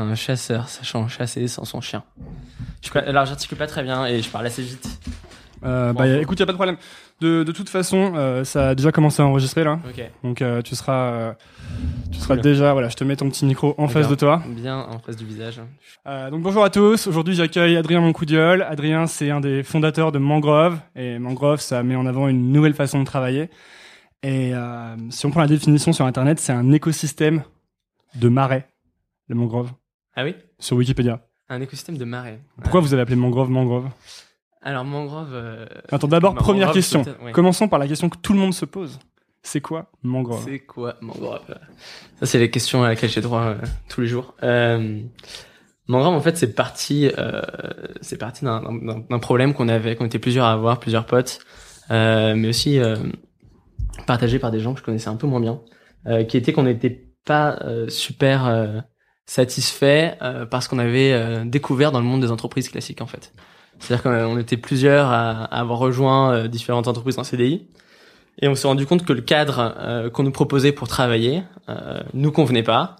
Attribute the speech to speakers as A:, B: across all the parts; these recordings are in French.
A: un chasseur sachant chasser sans son chien. Je, alors j'articule pas très bien et je parle assez vite.
B: Euh, bah, écoute, y a pas de problème. De, de toute façon, euh, ça a déjà commencé à enregistrer là.
A: Ok.
B: Donc euh, tu seras, euh, tu seras déjà. Voilà, je te mets ton petit micro en face de toi.
A: Bien en face du visage.
B: Euh, donc bonjour à tous. Aujourd'hui, j'accueille Adrien Moncoudiol. Adrien, c'est un des fondateurs de Mangrove et Mangrove, ça met en avant une nouvelle façon de travailler. Et euh, si on prend la définition sur Internet, c'est un écosystème de marais, les mangroves,
A: Ah oui
B: sur Wikipédia.
A: Un écosystème de marais.
B: Pourquoi vous avez appelé mangrove mangrove?
A: Alors mangrove. euh,
B: Attends, d'abord,
A: mangrove,
B: première question.
A: ouais.
B: Commençons par la question que tout le monde se pose. C'est quoi mangrove?
A: C'est quoi mangrove? Ça, c'est les questions à laquelle j'ai droit euh, tous les jours. Euh, mangrove, en fait, c'est parti, euh, c'est parti d'un- d'un d'un problème qu'on avait, qu'on était plusieurs à avoir, plusieurs potes, euh, mais aussi euh, partagé par des gens que je connaissais un peu moins bien, euh, qui était qu'on n'était pas euh, super euh, satisfait euh, parce qu'on avait euh, découvert dans le monde des entreprises classiques, en fait. C'est-à-dire qu'on était plusieurs à, à avoir rejoint euh, différentes entreprises en CDI. Et on s'est rendu compte que le cadre euh, qu'on nous proposait pour travailler euh, nous convenait pas.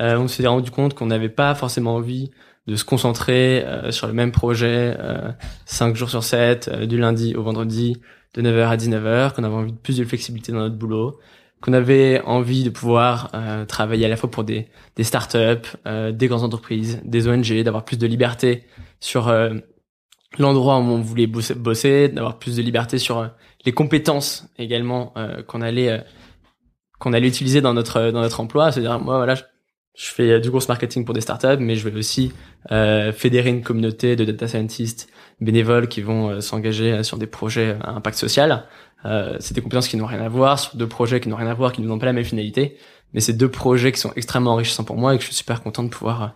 A: Euh, on s'est rendu compte qu'on n'avait pas forcément envie de se concentrer euh, sur le même projet euh, 5 jours sur 7, euh, du lundi au vendredi, de 9h à 19h, qu'on avait envie de plus de flexibilité dans notre boulot, qu'on avait envie de pouvoir euh, travailler à la fois pour des, des startups, euh, des grandes entreprises, des ONG, d'avoir plus de liberté sur euh, l'endroit où on voulait bosser, d'avoir plus de liberté sur euh, les compétences également euh, qu'on allait euh, qu'on allait utiliser dans notre dans notre emploi. C'est-à-dire moi voilà je fais euh, du course marketing pour des startups mais je vais aussi euh, fédérer une communauté de data scientists bénévoles qui vont euh, s'engager euh, sur des projets à impact social euh, c'est des compétences qui n'ont rien à voir sur deux projets qui n'ont rien à voir qui n'ont pas la même finalité mais c'est deux projets qui sont extrêmement enrichissants pour moi et que je suis super content de pouvoir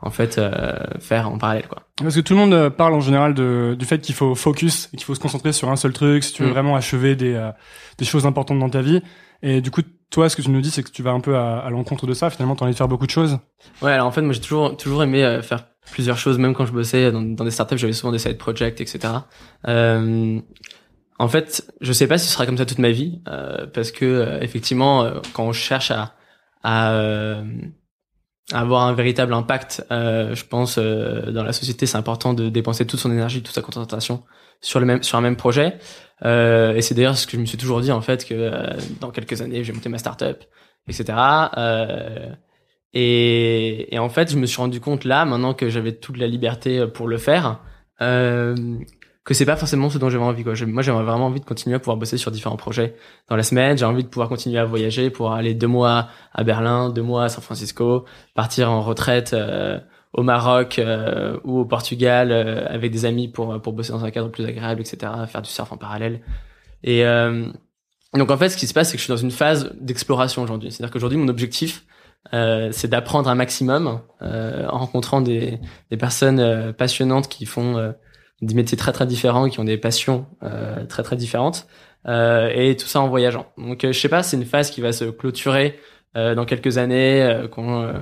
A: en fait euh, faire en parallèle quoi
B: Parce que tout le monde parle en général de, du fait qu'il faut focus et qu'il faut se concentrer sur un seul truc si tu veux
A: Mm.
B: vraiment achever des, euh, des choses importantes dans ta vie. Et du coup, toi, ce que tu nous dis, c'est que tu vas un peu à, à l'encontre de ça. Finalement, tu as envie de faire beaucoup de choses.
A: Ouais, alors en fait, moi j'ai toujours toujours aimé euh, faire plusieurs choses, même quand je bossais dans, des startups, j'avais souvent des side projects, etc. Euh, en fait, je sais pas si ce sera comme ça toute ma vie, euh, parce que euh, effectivement, euh, quand on cherche à à, à avoir un véritable impact, je pense dans la société, c'est important de dépenser toute son énergie, toute sa concentration sur le même sur un même projet. Euh, et c'est d'ailleurs ce que je me suis toujours dit en fait que euh, dans quelques années, je vais monter ma startup, etc. Euh, et, et en fait, je me suis rendu compte là, maintenant que j'avais toute la liberté pour le faire, euh, que c'est pas forcément ce dont j'avais envie. Quoi. J'ai- Moi, j'avais vraiment envie de continuer à pouvoir bosser sur différents projets dans la semaine. J'ai envie de pouvoir continuer à voyager, pouvoir aller deux mois à Berlin, deux mois à San Francisco, partir en retraite euh, au Maroc euh, ou au Portugal euh, avec des amis pour pour bosser dans un cadre plus agréable, etc. Faire du surf en parallèle. Et euh, donc en fait, ce qui se passe, c'est que je suis dans une phase d'exploration aujourd'hui. C'est-à-dire qu'aujourd'hui, mon objectif, euh, c'est d'apprendre un maximum euh, en rencontrant des, des personnes passionnantes qui font des métiers très très différents, qui ont des passions très très différentes, et tout ça en voyageant. Donc je sais pas, c'est une phase qui va se clôturer dans quelques années quand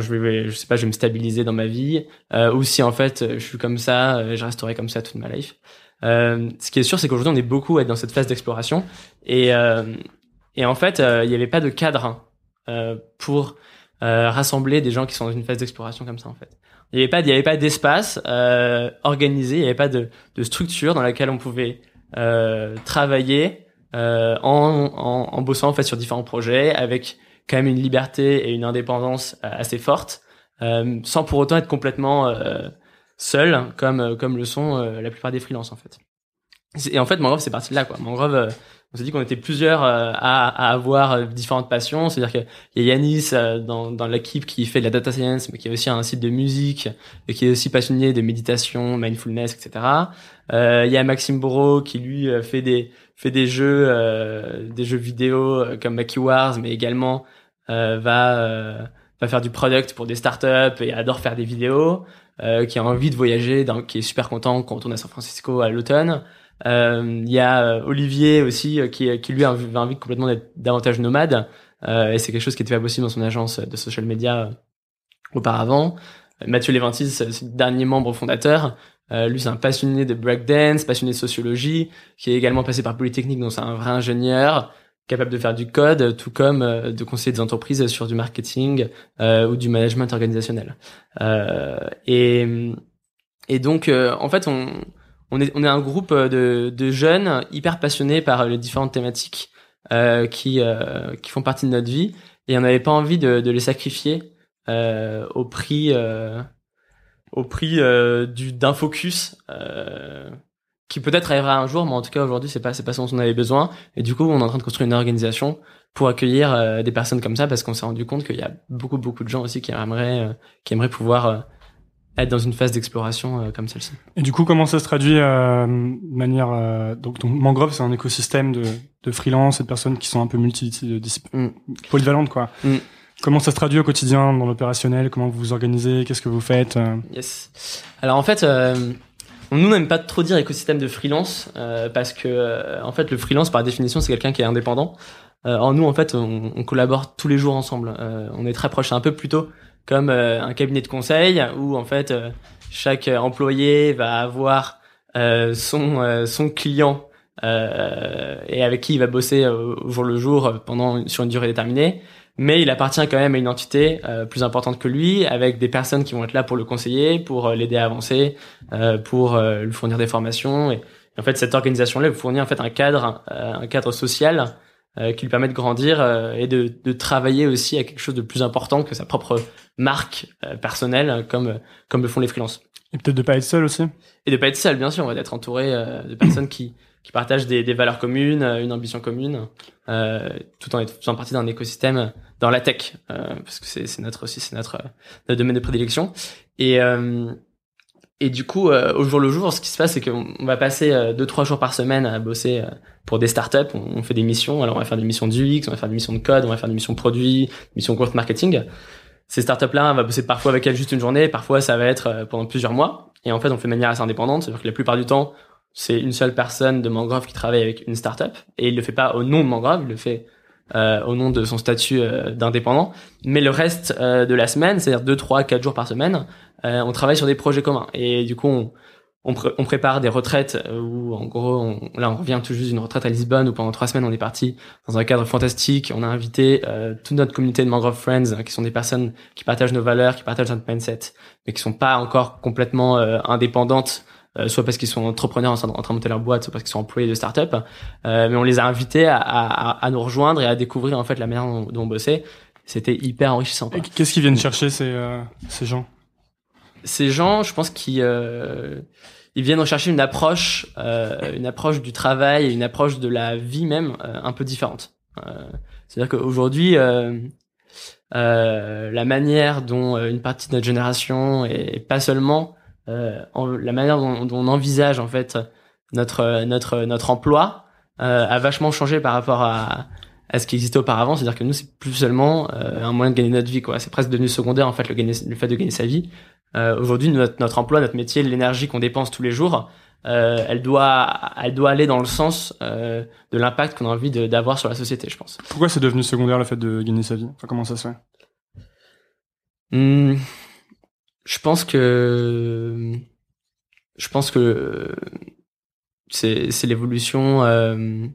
A: je vais, je sais pas, je vais me stabiliser dans ma vie, euh, ou si en fait euh, je suis comme ça, euh, je resterai comme ça toute ma life. Euh, ce qui est sûr, c'est qu'aujourd'hui on est beaucoup à être dans cette phase d'exploration, et euh, et en fait euh, il n'y avait pas de cadre euh, pour rassembler des gens qui sont dans une phase d'exploration comme ça en fait. Il n'y avait pas, il y avait pas d'espace organisé, il n'y avait pas de, de structure dans laquelle on pouvait travailler en, en, en bossant en fait sur différents projets avec quand même une liberté et une indépendance euh, assez forte, euh, sans pour autant être complètement euh, seul comme comme le sont la plupart des freelances en fait. Et en fait, Mangrove, c'est parti de là quoi. Mangrove, on s'est dit qu'on était plusieurs à, à avoir différentes passions. C'est-à-dire qu'il y a Yanis dans, dans l'équipe qui fait de la data science, mais qui a aussi un site de musique et qui est aussi passionné de méditation, mindfulness, etc. Euh, Il y a Maxime Bourreau qui lui fait des fait des jeux euh, des jeux vidéo euh, comme Mackie Wars, mais également euh, va euh, va faire du product pour des startups et adore faire des vidéos. Euh, qui a envie de voyager, dans- qui est super content quand on retourne à San Francisco à l'automne. Il y a Olivier aussi qui, qui lui a envie, complètement d'être davantage nomade et c'est quelque chose qui était pas possible dans son agence de social media auparavant. Mathieu le dernier membre fondateur. Euh, lui, c'est un passionné de breakdance, passionné de sociologie, qui est également passé par Polytechnique, donc c'est un vrai ingénieur, capable de faire du code, tout comme de conseiller des entreprises sur du marketing ou du management organisationnel. et et donc en fait on on est on est un groupe de de jeunes hyper passionnés par les différentes thématiques qui qui font partie de notre vie et on n'avait pas envie de, de les sacrifier euh, au prix euh, au prix euh, du d'un focus euh, qui peut-être arrivera un jour mais en tout cas aujourd'hui c'est pas c'est pas ce dont on avait besoin et du coup on est en train de construire une organisation pour accueillir euh, des personnes comme ça parce qu'on s'est rendu compte qu'il y a beaucoup beaucoup de gens aussi qui aimeraient qui aimeraient pouvoir être dans une phase d'exploration comme celle-ci.
B: Et du coup, comment ça se traduit de manière donc, donc, Mangrove, c'est un écosystème de, de freelance et de personnes qui sont un peu multi mm. polyvalentes quoi. Mm. Comment ça se traduit au quotidien dans l'opérationnel? Comment vous vous organisez? Qu'est-ce que vous faites? Euh?
A: Yes. Alors en fait, euh, nous n'aime pas trop dire écosystème de freelance euh, parce que euh, en fait le freelance par définition c'est quelqu'un qui est indépendant. en nous en fait on, on, collabore tous les jours ensemble. on est très proche, un peu plutôt comme un cabinet de conseil où en fait chaque employé va avoir son son client et avec qui il va bosser au jour le jour pendant sur une durée déterminée mais il appartient quand même à une entité euh, plus importante que lui, avec des personnes qui vont être là pour le conseiller, pour euh, l'aider à avancer, euh, pour lui fournir des formations. Et, en fait, cette organisation-là vous fournit en fait un cadre, un cadre social qui lui permet de grandir et de, de, travailler aussi à quelque chose de plus important que sa propre marque personnelle, comme comme le font les freelances.
B: Et peut-être de pas être seul aussi.
A: Et de pas être seul, bien sûr, on va être entouré de personnes qui qui partagent des, des valeurs communes, une ambition commune, euh, tout en faisant partie d'un écosystème dans la tech, euh, parce que c'est notre aussi c'est notre, notre domaine de prédilection. Et euh, et du coup, euh, au jour le jour, ce qui se passe, c'est qu'on va passer euh, deux trois jours par semaine à bosser pour des startups. On, on fait des missions. Alors, on va faire des missions d'UX, on va faire des missions de code, on va faire des missions produits, des missions growth marketing. Ces startups-là, on va bosser parfois avec elles juste une journée, parfois ça va être pendant plusieurs mois. Et en fait, on fait de manière assez indépendante, c'est-à-dire que la plupart du temps, c'est une seule personne de Mangrove qui travaille avec une startup et il le fait pas au nom de Mangrove, il le fait euh, au nom de son statut euh, d'indépendant. Mais le reste euh, de la semaine, c'est-à-dire deux, trois, quatre jours par semaine, on travaille sur des projets communs. Et du coup, on, on, prépare des retraites où, en gros, on, là, on revient tout juste d'une retraite à Lisbonne où pendant trois semaines, on est parti dans un cadre fantastique. On a invité toute notre communauté de Mangrove Friends, hein, qui sont des personnes qui partagent nos valeurs, qui partagent notre mindset, mais qui sont pas encore complètement indépendantes euh, soit parce qu'ils sont entrepreneurs en train, de monter leur boîte, soit parce qu'ils sont employés de start-up. Euh, mais on les a invités à, à, à, nous rejoindre et à découvrir en fait la manière dont, on bossait. C'était hyper enrichissant.
B: Qu'est-ce qu'ils viennent chercher ces, euh, ces gens?
A: Ces gens, je pense qu'ils euh, ils viennent rechercher une approche, euh, une approche du travail, une approche de la vie même un peu différente. C'est-à-dire qu'aujourd'hui, la manière dont une partie de notre génération et pas seulement euh, la manière dont, on envisage en fait notre notre notre emploi euh, a vachement changé par rapport à, à ce qui existait auparavant. C'est-à-dire que nous, c'est plus seulement euh, un moyen de gagner notre vie. quoi. C'est presque devenu secondaire en fait le, le fait de gagner sa vie. Aujourd'hui, notre, notre emploi, notre métier, l'énergie qu'on dépense tous les jours, euh, elle doit elle doit aller dans le sens euh, de l'impact qu'on a envie d'avoir sur la société, je pense.
B: Pourquoi c'est devenu secondaire le fait de gagner sa vie? Enfin, Comment ça se fait?
A: Mmh je pense que je pense que c'est c'est l'évolution euh,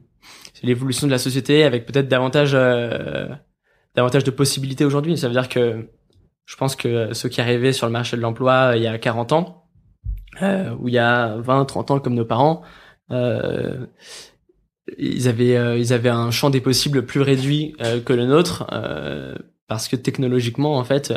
A: c'est l'évolution de la société avec peut-être davantage euh, davantage de possibilités aujourd'hui. Ça veut dire que je pense que ceux qui arrivaient sur le marché de l'emploi euh, il y a 40 ans euh, ou il y a 20 30 ans comme nos parents euh, ils avaient ils avaient un champ des possibles plus réduit que le nôtre parce que technologiquement en fait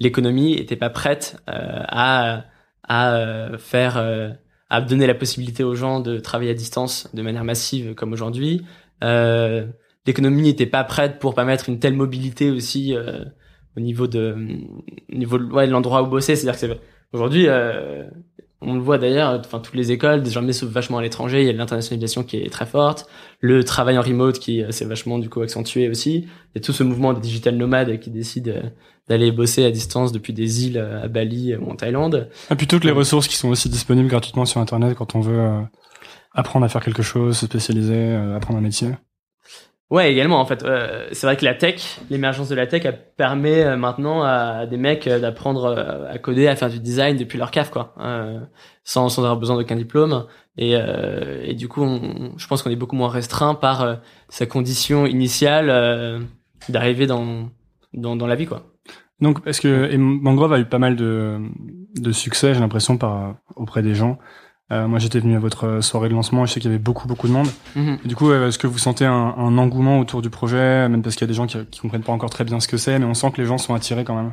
A: l'économie était pas prête euh, à à euh, faire euh, à donner la possibilité aux gens de travailler à distance de manière massive comme aujourd'hui. l'économie n'était pas prête pour permettre une telle mobilité aussi au niveau de au niveau de, ouais, l'endroit où bosser. C'est-à-dire que aujourd'hui on le voit d'ailleurs, enfin toutes les écoles désormais s'ouvrent vachement à l'étranger. Il y a l'internationalisation qui est très forte, le travail en remote qui s'est vachement du coup accentué aussi. Il y a tout ce mouvement des digital nomades qui décident d'aller bosser à distance depuis des îles à Bali ou en Thaïlande.
B: Ah, plutôt que les ressources qui sont aussi disponibles gratuitement sur Internet quand on veut euh, apprendre à faire quelque chose, se spécialiser, euh, apprendre un métier.
A: Ouais, également en fait. Euh, c'est vrai que la tech, l'émergence de la tech, elle permet euh, maintenant à des mecs euh, d'apprendre euh, à coder, à faire du design depuis leur caf, quoi, sans, sans avoir besoin d'aucun diplôme. Et, et du coup, on, je pense qu'on est beaucoup moins restreint par sa condition initiale d'arriver dans, dans dans la vie, quoi.
B: Donc, est-ce que et Mangrove a eu pas mal de de succès, j'ai l'impression, par auprès des gens. Euh, moi, j'étais venu à votre soirée de lancement et je sais qu'il y avait beaucoup, beaucoup de monde. Mhm. Du coup, est-ce que vous sentez un, un, engouement autour du projet, même parce qu'il y a des gens qui, qui comprennent pas encore très bien ce que c'est, mais on sent que les gens sont attirés quand même?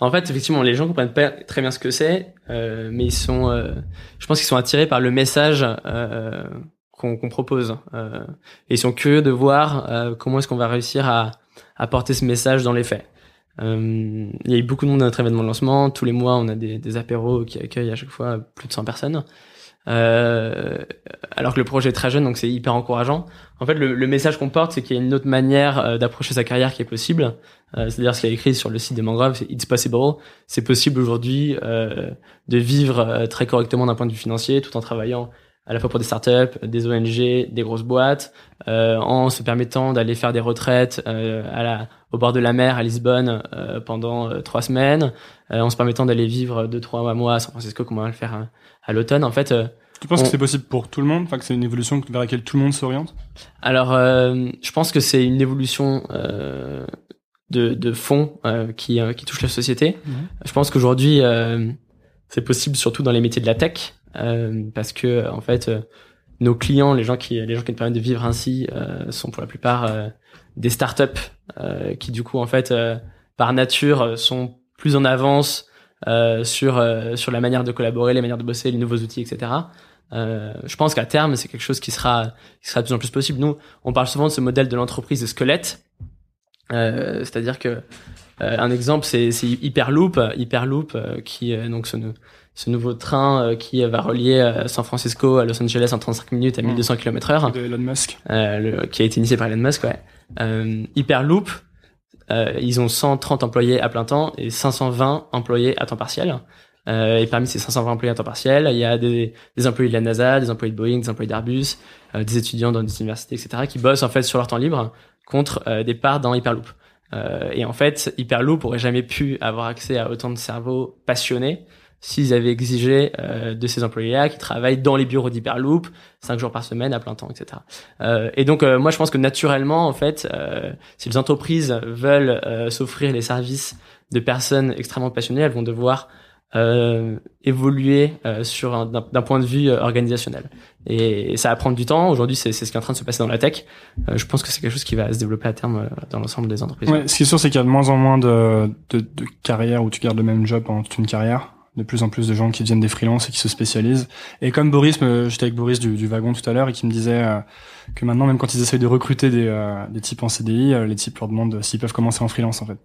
A: En fait, effectivement, les gens comprennent pas très bien ce que c'est, euh, mais ils sont, euh, je pense qu'ils sont attirés par le message euh, qu'on propose. Euh, et ils sont curieux de voir comment est-ce qu'on va réussir à, à porter ce message dans les faits. il y a eu beaucoup de monde à notre événement de lancement. Tous les mois, on a des, des apéros qui accueillent à chaque fois plus de 100 personnes. Euh, alors que le projet est très jeune, donc c'est hyper encourageant. En fait, le, le message qu'on porte, c'est qu'il y a une autre manière euh, d'approcher sa carrière qui est possible. Euh, C'est-à-dire ce qu'il y a écrit sur le site des mangroves, c'est It's possible. C'est possible aujourd'hui euh, de vivre euh, très correctement d'un point de vue financier, tout en travaillant à la fois pour des startups, des ONG, des grosses boîtes, en se permettant d'aller faire des retraites à la, au bord de la mer à Lisbonne pendant trois semaines, en se permettant d'aller vivre deux trois mois à San Francisco, comme on va le faire à l'automne. En fait, euh,
B: tu penses que c'est possible pour tout le monde, enfin que c'est une évolution vers laquelle tout le monde s'oriente?
A: Alors, euh, je pense que c'est une évolution euh, de, de fond euh, qui, euh, qui touche la société. Mhm. Je pense qu'aujourd'hui, c'est possible surtout dans les métiers de la tech, parce que en fait, nos clients, les gens qui, les gens qui nous permettent de vivre ainsi, sont pour la plupart des startups qui du coup en fait, par nature, sont plus en avance euh, sur euh, sur la manière de collaborer, les manières de bosser, les nouveaux outils, etc. Euh, je pense qu'à terme, c'est quelque chose qui sera qui sera de plus en plus possible. Nous, on parle souvent de ce modèle de l'entreprise de squelette, euh, c'est-à-dire que un exemple, c'est Hyperloop, Hyperloop qui donc ce, ce nouveau train qui va relier San Francisco à Los Angeles en 35 minutes à 1200 km/h.
B: De Elon Musk.
A: Le, qui a été initié par Elon Musk, ouais. Hyperloop, euh, ils ont 130 employés à plein temps et 520 employés à temps partiel. Euh, et parmi ces 520 employés à temps partiel, il y a des, des employés de la NASA, des employés de Boeing, des employés d'Airbus, euh, des étudiants dans des universités, etc., qui bossent en fait sur leur temps libre contre euh, des parts dans Hyperloop. Euh, et en fait, Hyperloop aurait jamais pu avoir accès à autant de cerveaux passionnés s'ils avaient exigé euh, de ces employés-là qui travaillent dans les bureaux d'Hyperloop, cinq jours par semaine à plein temps, etc. Euh, et donc, moi, je pense que naturellement, en fait, si les entreprises veulent s'offrir les services de personnes extrêmement passionnées, elles vont devoir évoluer sur d'un point de vue organisationnel. Et, ça va prendre du temps. Aujourd'hui, c'est ce qui est en train de se passer dans la tech. je pense que c'est quelque chose qui va se développer à terme dans l'ensemble des entreprises.
B: Ouais, ce qui est sûr, c'est qu'il y a de moins en moins de, de, de carrières où tu gardes le même job pendant toute une carrière de plus en plus de gens qui deviennent des freelances et qui se spécialisent. Et comme Boris, j'étais avec Boris du, du, wagon tout à l'heure et qui me disait euh, que maintenant, même quand ils essayent de recruter des, euh, des types en CDI, euh, les types leur demandent s'ils peuvent commencer en freelance en fait.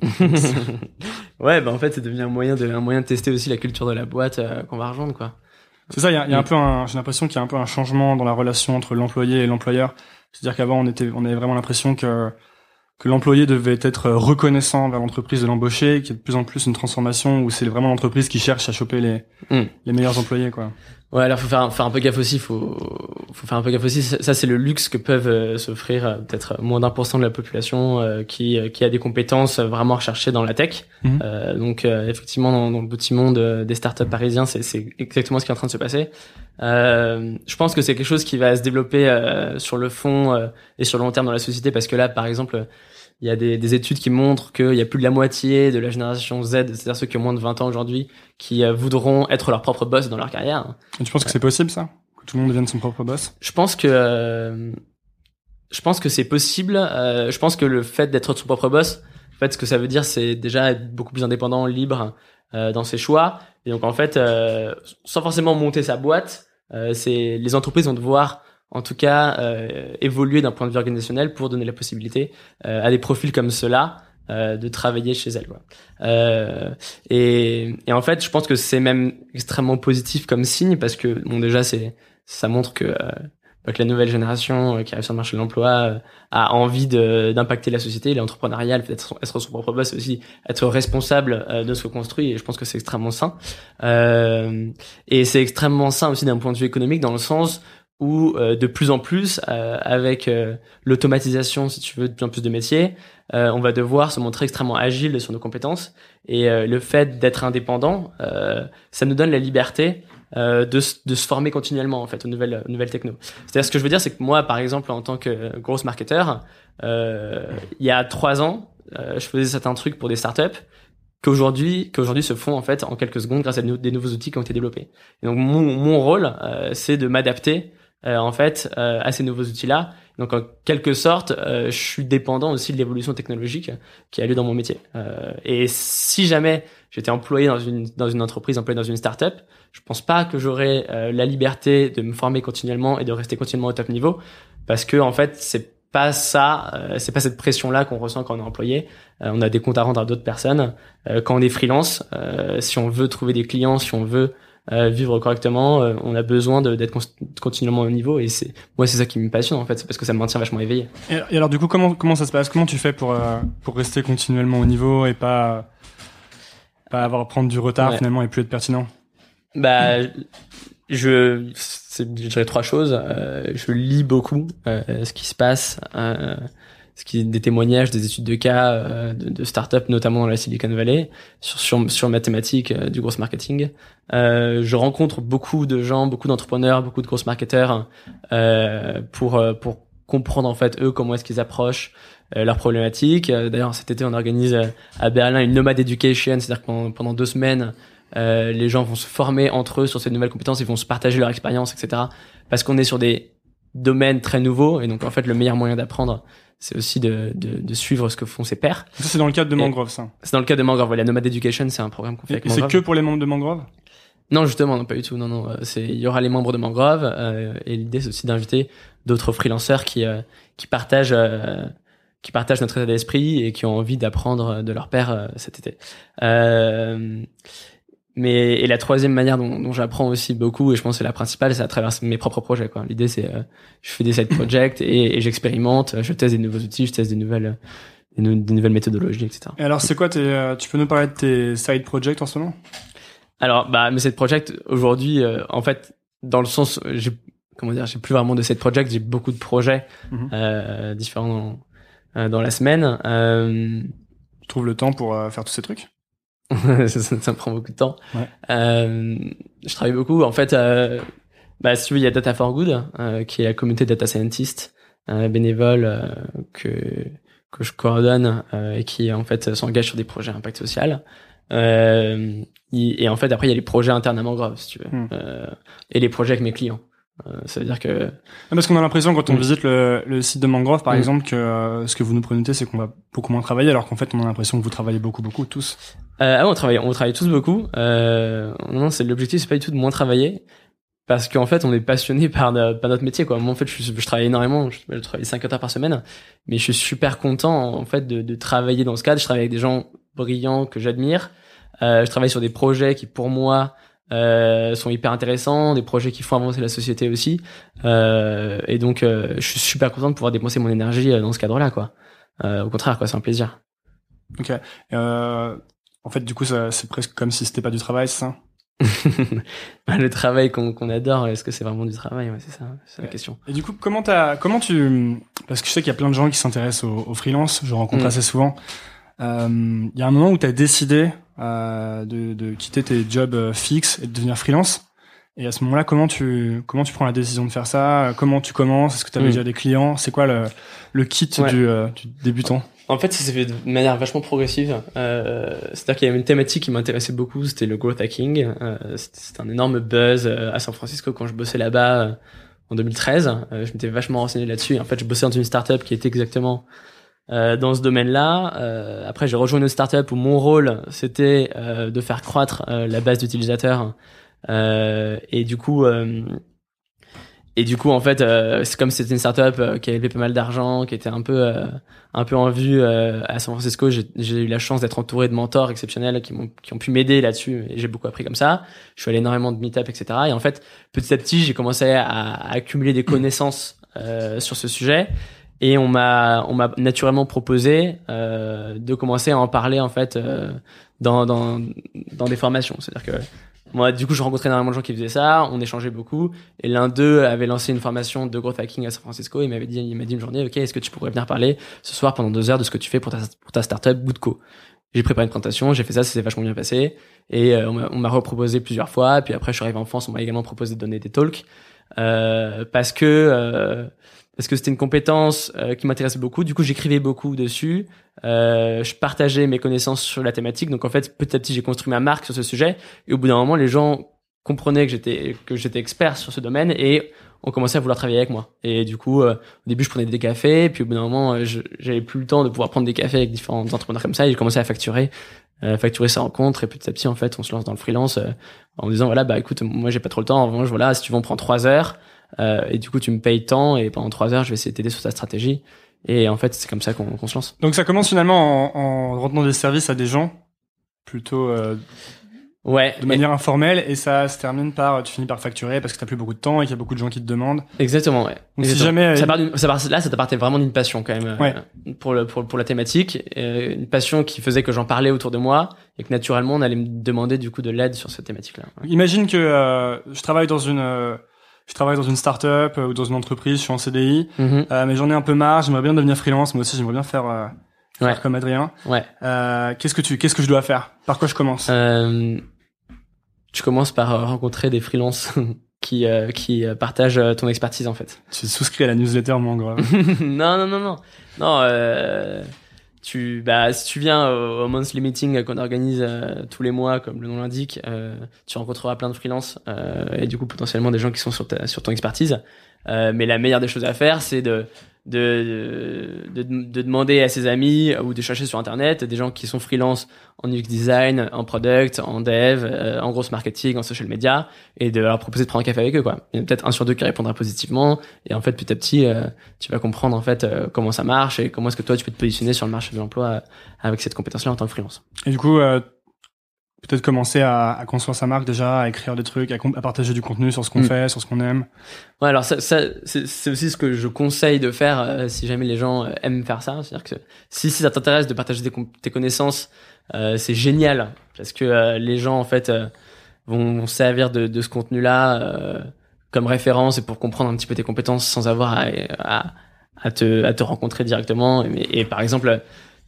A: ouais, bah en fait, c'est devenu un moyen de un moyen de tester aussi la culture de la boîte qu'on va rejoindre quoi.
B: C'est ça, il y a, y a, un peu un, j'ai l'impression qu'il y a un peu un changement dans la relation entre l'employé et l'employeur. C'est-à-dire qu'avant, on était, on avait vraiment l'impression que que l'employé devait être reconnaissant vers l'entreprise de l'embaucher, qu'il y a de plus en plus une transformation où c'est vraiment l'entreprise qui cherche à choper les, hmm. les meilleurs employés, quoi.
A: Ouais, alors faut faire, faire un peu gaffe aussi, faut, faut faire un peu gaffe aussi. Ça, c'est le luxe que peuvent euh, s'offrir euh, peut-être moins d'un pour cent de la population euh, qui, qui a des compétences vraiment recherchées dans la tech. Mhm. donc effectivement, dans, dans, le petit monde des startups parisiens, c'est, c'est exactement ce qui est en train de se passer. je pense que c'est quelque chose qui va se développer sur le fond et sur le long terme dans la société parce que là, par exemple, il y a des, des études qui montrent qu'il y a plus de la moitié de la génération Z, c'est-à-dire ceux qui ont moins de 20 ans aujourd'hui, qui euh, voudront être leur propre boss dans leur carrière.
B: Et tu penses que c'est possible ça? Que tout le monde devienne son propre boss?
A: Je pense que euh, je pense que c'est possible. Euh, je pense que le fait d'être son propre boss, en fait, ce que ça veut dire, c'est déjà être beaucoup plus indépendant, libre dans ses choix. Et donc en fait, sans forcément monter sa boîte, c'est les entreprises vont devoir en tout cas euh, évoluer d'un point de vue organisationnel pour donner la possibilité euh, à des profils comme ceux-là euh, de travailler chez elles. Quoi. Euh, et, et, en fait, je pense que c'est même extrêmement positif comme signe parce que bon déjà c'est ça montre que, euh, que la nouvelle génération qui arrive sur le marché de l'emploi a envie d'impacter la société, l'entrepreneuriat, être, être son propre boss, aussi être responsable de ce qu'on construit. Et je pense que c'est extrêmement sain. et c'est extrêmement sain aussi d'un point de vue économique dans le sens où de plus en plus, avec l'automatisation, si tu veux, de plus en plus de métiers, on va devoir se montrer extrêmement agile sur nos compétences. Et le fait d'être indépendant, ça nous donne la liberté euh, de, de, se former continuellement en fait aux nouvelles, aux nouvelles techno. C'est-à-dire ce que je veux dire, c'est que moi, par exemple, en tant que gros marketeur, euh, il y a trois ans, euh, je faisais certains trucs pour des startups qu'aujourd'hui qu'aujourd'hui se font en fait en quelques secondes grâce à des nouveaux outils qui ont été développés. Donc mon, mon rôle, euh, c'est de m'adapter en fait à ces nouveaux outils-là. Donc en quelque sorte, je suis dépendant aussi de l'évolution technologique qui a lieu dans mon métier. et si jamais j'étais employé dans une dans une entreprise, employé dans une startup, je pense pas que j'aurais euh, la liberté de me former continuellement et de rester continuellement au top niveau parce que en fait c'est pas ça, euh, c'est pas cette pression là qu'on ressent quand on est employé. Euh, on a des comptes à rendre à d'autres personnes. quand on est freelance, si on veut trouver des clients, si on veut vivre correctement, on a besoin d'être continuellement au niveau et c'est moi c'est ça qui me passionne en fait, c'est parce que ça me maintient vachement éveillé.
B: Et, et, alors du coup comment comment ça se passe? Comment tu fais pour pour rester continuellement au niveau et pas pas avoir prendre du retard finalement et plus être pertinent?
A: Bah, je, je dirais trois choses. Euh, je lis beaucoup euh, ce qui se passe, euh, ce qui des témoignages, des études de cas euh, de, de start-up, notamment dans la Silicon Valley, sur sur, sur mathématiques euh, du gros marketing. je rencontre beaucoup de gens, beaucoup d'entrepreneurs, beaucoup de gros marketeurs pour pour comprendre en fait eux comment est-ce qu'ils approchent leurs problématiques. D'ailleurs, cet été, on organise à Berlin une nomade education, c'est-à-dire que pendant deux semaines, euh, les gens vont se former entre eux sur ces nouvelles compétences, ils vont se partager leur expérience, etc. Parce qu'on est sur des domaines très nouveaux et donc en fait le meilleur moyen d'apprendre c'est aussi de, de, de, suivre ce que font ses pairs.
B: Ça c'est dans le cadre de Mangrove ça.
A: C'est dans le cadre de Mangrove. La Nomad Education c'est un programme qu'on fait avec
B: Mangrove. C'est que pour les membres de Mangrove?
A: Non justement non pas du tout non non euh, c'est il y aura les membres de Mangrove euh, et l'idée c'est aussi d'inviter d'autres freelancers qui euh, qui partagent qui partagent notre état d'esprit et qui ont envie d'apprendre de leur père cet été. Euh, mais et la troisième manière dont, dont j'apprends aussi beaucoup et je pense que c'est la principale c'est à travers mes propres projets quoi. L'idée c'est euh, je fais des side projects et, et j'expérimente je teste des nouveaux outils je teste des nouvelles des, nouvelles méthodologies etc
B: et alors c'est quoi tes, euh, tu peux nous parler de tes side projects en ce moment?
A: Alors bah mes side projects aujourd'hui euh, en fait dans le sens j'ai comment dire j'ai plus vraiment de side projects j'ai beaucoup de projets mhm. euh, différents dans, dans la semaine.
B: Tu trouves le temps pour faire tous ces trucs?
A: ça, ça, me prend beaucoup de temps. Ouais. Euh, je travaille beaucoup. En fait, euh, bah, si tu veux, il y a Data for Good, euh, qui est la communauté data scientist euh, bénévole euh, que que je coordonne euh, et qui en fait s'engage sur des projets impact social. et en fait, après, il y a les projets internes à Mangrove, si tu veux, hmm. et les projets avec mes clients. Euh, ça veut dire que
B: ah, parce qu'on a l'impression quand on mm. visite le, le, site de Mangrove par mm. exemple que euh, ce que vous nous présentez c'est qu'on va beaucoup moins travailler alors qu'en fait on a l'impression que vous travaillez beaucoup beaucoup tous.
A: Euh, ah on travaille on travaille tous beaucoup. Euh, non c'est l'objectif c'est pas du tout de moins travailler parce qu'en fait on est passionné par, par, notre métier quoi. Moi en fait je, je travaille énormément, je, je, travaille 5 heures par semaine mais je suis super content en fait de, de travailler dans ce cadre. Je travaille avec des gens brillants que j'admire. Euh, je travaille sur des projets qui pour moi euh, sont hyper intéressants, des projets qui font avancer la société aussi. Euh, et donc, euh, je suis super content de pouvoir dépenser mon énergie dans ce cadre-là, quoi. Au contraire, quoi, c'est un plaisir.
B: Ok. en fait, du coup, c'est presque comme si c'était pas du travail, c'est ça?
A: Le travail qu'on adore, est-ce que c'est vraiment du travail? Ouais, C'est ça, c'est la question.
B: Et du coup, comment tu, parce que je sais qu'il y a plein de gens qui s'intéressent au, au, freelance, je rencontre mm. assez souvent. Il y a un moment où tu as décidé euh, de, de, quitter tes jobs euh, fixes et de devenir freelance. Et à ce moment-là, comment tu comment tu prends la décision de faire ça? Comment tu commences? Est-ce que tu avais mm. déjà des clients? C'est quoi le, le kit du, euh, du, débutant?
A: En fait, ça s'est fait de manière vachement progressive. Euh, C'est-à-dire qu'il y avait une thématique qui m'intéressait beaucoup, c'était le growth hacking. Euh, c'était un énorme buzz à San Francisco quand je bossais là-bas en 2013. je m'étais vachement renseigné là-dessus. En fait, je bossais dans une startup qui était exactement euh, dans ce domaine-là. Euh, après, j'ai rejoint une startup où mon rôle c'était euh, de faire croître euh, la base d'utilisateurs. et du coup, et du coup, en fait, c'est comme c'était une startup qui avait pas mal d'argent, qui était un peu un peu en vue à San Francisco. J'ai eu la chance d'être entouré de mentors exceptionnels qui m'ont qui ont pu m'aider là-dessus. Et j'ai beaucoup appris comme ça. Je suis allé énormément de meet-up, etc. Et en fait, petit à petit, j'ai commencé à, à, accumuler des connaissances sur ce sujet et on m'a on m'a naturellement proposé euh, de commencer à en parler en fait euh, dans, dans dans des formations. C'est-à-dire que moi, du coup, je rencontrais énormément de gens qui faisaient ça, on échangeait beaucoup, et l'un d'eux avait lancé une formation de growth hacking à San Francisco, il m'avait dit, il m'a dit une journée, ok, est-ce que tu pourrais venir parler ce soir pendant deux heures de ce que tu fais pour ta, pour ta startup Bootco? J'ai préparé une présentation, j'ai fait ça, ça s'est vachement bien passé, et euh, on m'a reproposé plusieurs fois, puis après, je suis arrivé en France, on m'a également proposé de donner des talks, euh, parce que euh, parce que c'était une compétence euh, qui m'intéressait beaucoup. Du coup, j'écrivais beaucoup dessus. Euh, je partageais mes connaissances sur la thématique. Donc, en fait, petit à petit, j'ai construit ma marque sur ce sujet. Et au bout d'un moment, les gens comprenaient que j'étais que j'étais expert sur ce domaine et ont commencé à vouloir travailler avec moi. Et du coup, euh, au début, je prenais des cafés. Puis au bout d'un moment, euh, j'avais plus le temps de pouvoir prendre des cafés avec différents entrepreneurs comme ça. Et j'ai commencé à facturer, facturer sa rencontre. Et petit à petit, en fait, on se lance dans le freelance en disant voilà, bah écoute, moi, j'ai pas trop le temps. En revanche, voilà, si tu veux, on prend trois heures. Euh, et du coup, tu me payes tant et pendant trois heures, je vais essayer de t'aider sur ta stratégie. Et en fait, c'est comme ça qu'on se lance.
B: Donc ça commence finalement en, en rendant des services à des gens plutôt euh,
A: ouais,
B: de manière informelle et ça se termine par tu finis par facturer parce que t'as plus beaucoup de temps et qu'il y a beaucoup de gens qui te demandent.
A: Exactement, ouais.
B: Donc si jamais
A: ça part, ça part là, ça partait vraiment d'une passion quand même
B: ouais.
A: euh, pour le pour, pour la thématique, euh, une passion qui faisait que j'en parlais autour de moi et que naturellement on allait me demander du coup de l'aide sur cette thématique-là.
B: Imagine que euh, je travaille dans une je travaille dans une start-up ou dans une entreprise, je suis en CDI,
A: Mhm.
B: euh, mais j'en ai un peu marre, j'aimerais bien devenir freelance, moi aussi j'aimerais bien faire, euh, faire
A: Ouais.
B: comme Adrien.
A: Ouais.
B: Euh, qu'est-ce que tu, qu'est-ce que je dois faire? Par quoi je commence?
A: Euh, tu commences par euh, rencontrer des freelances qui euh, qui euh, partagent euh, ton expertise en fait.
B: Tu souscris à la newsletter Mangrove.
A: non non non non non. Tu bah si tu viens au, au monthly meeting qu'on organise euh, tous les mois comme le nom l'indique, euh, tu rencontreras plein de freelances euh, et du coup potentiellement des gens qui sont sur ta, sur ton expertise. Euh, mais la meilleure des choses à faire, c'est de de, de, de, de demander à ses amis ou de chercher sur internet des gens qui sont freelance en UX design, en product, en dev, euh, en grosse marketing, en social media, et de leur proposer de prendre un café avec eux. Quoi. Il y en a peut-être un sur deux qui répondra positivement, et en fait petit à petit, euh, tu vas comprendre en fait euh, comment ça marche et comment est-ce que toi tu peux te positionner sur le marché de l'emploi euh, avec cette compétence-là en tant que freelance.
B: Et du coup, euh, peut-être commencer à, à construire sa marque déjà, à écrire des trucs, à, partager du contenu sur ce qu'on
A: Mm.
B: fait, sur ce qu'on aime.
A: Ouais, alors ça, ça c'est aussi ce que je conseille de faire euh, si jamais les gens euh, aiment faire ça. C'est-à-dire que si, si ça t'intéresse de partager tes, connaissances, euh, c'est génial parce que les gens en fait vont, vont servir de, de ce contenu-là comme référence et pour comprendre un petit peu tes compétences sans avoir à, à, à te, à te rencontrer directement. Et, et par exemple,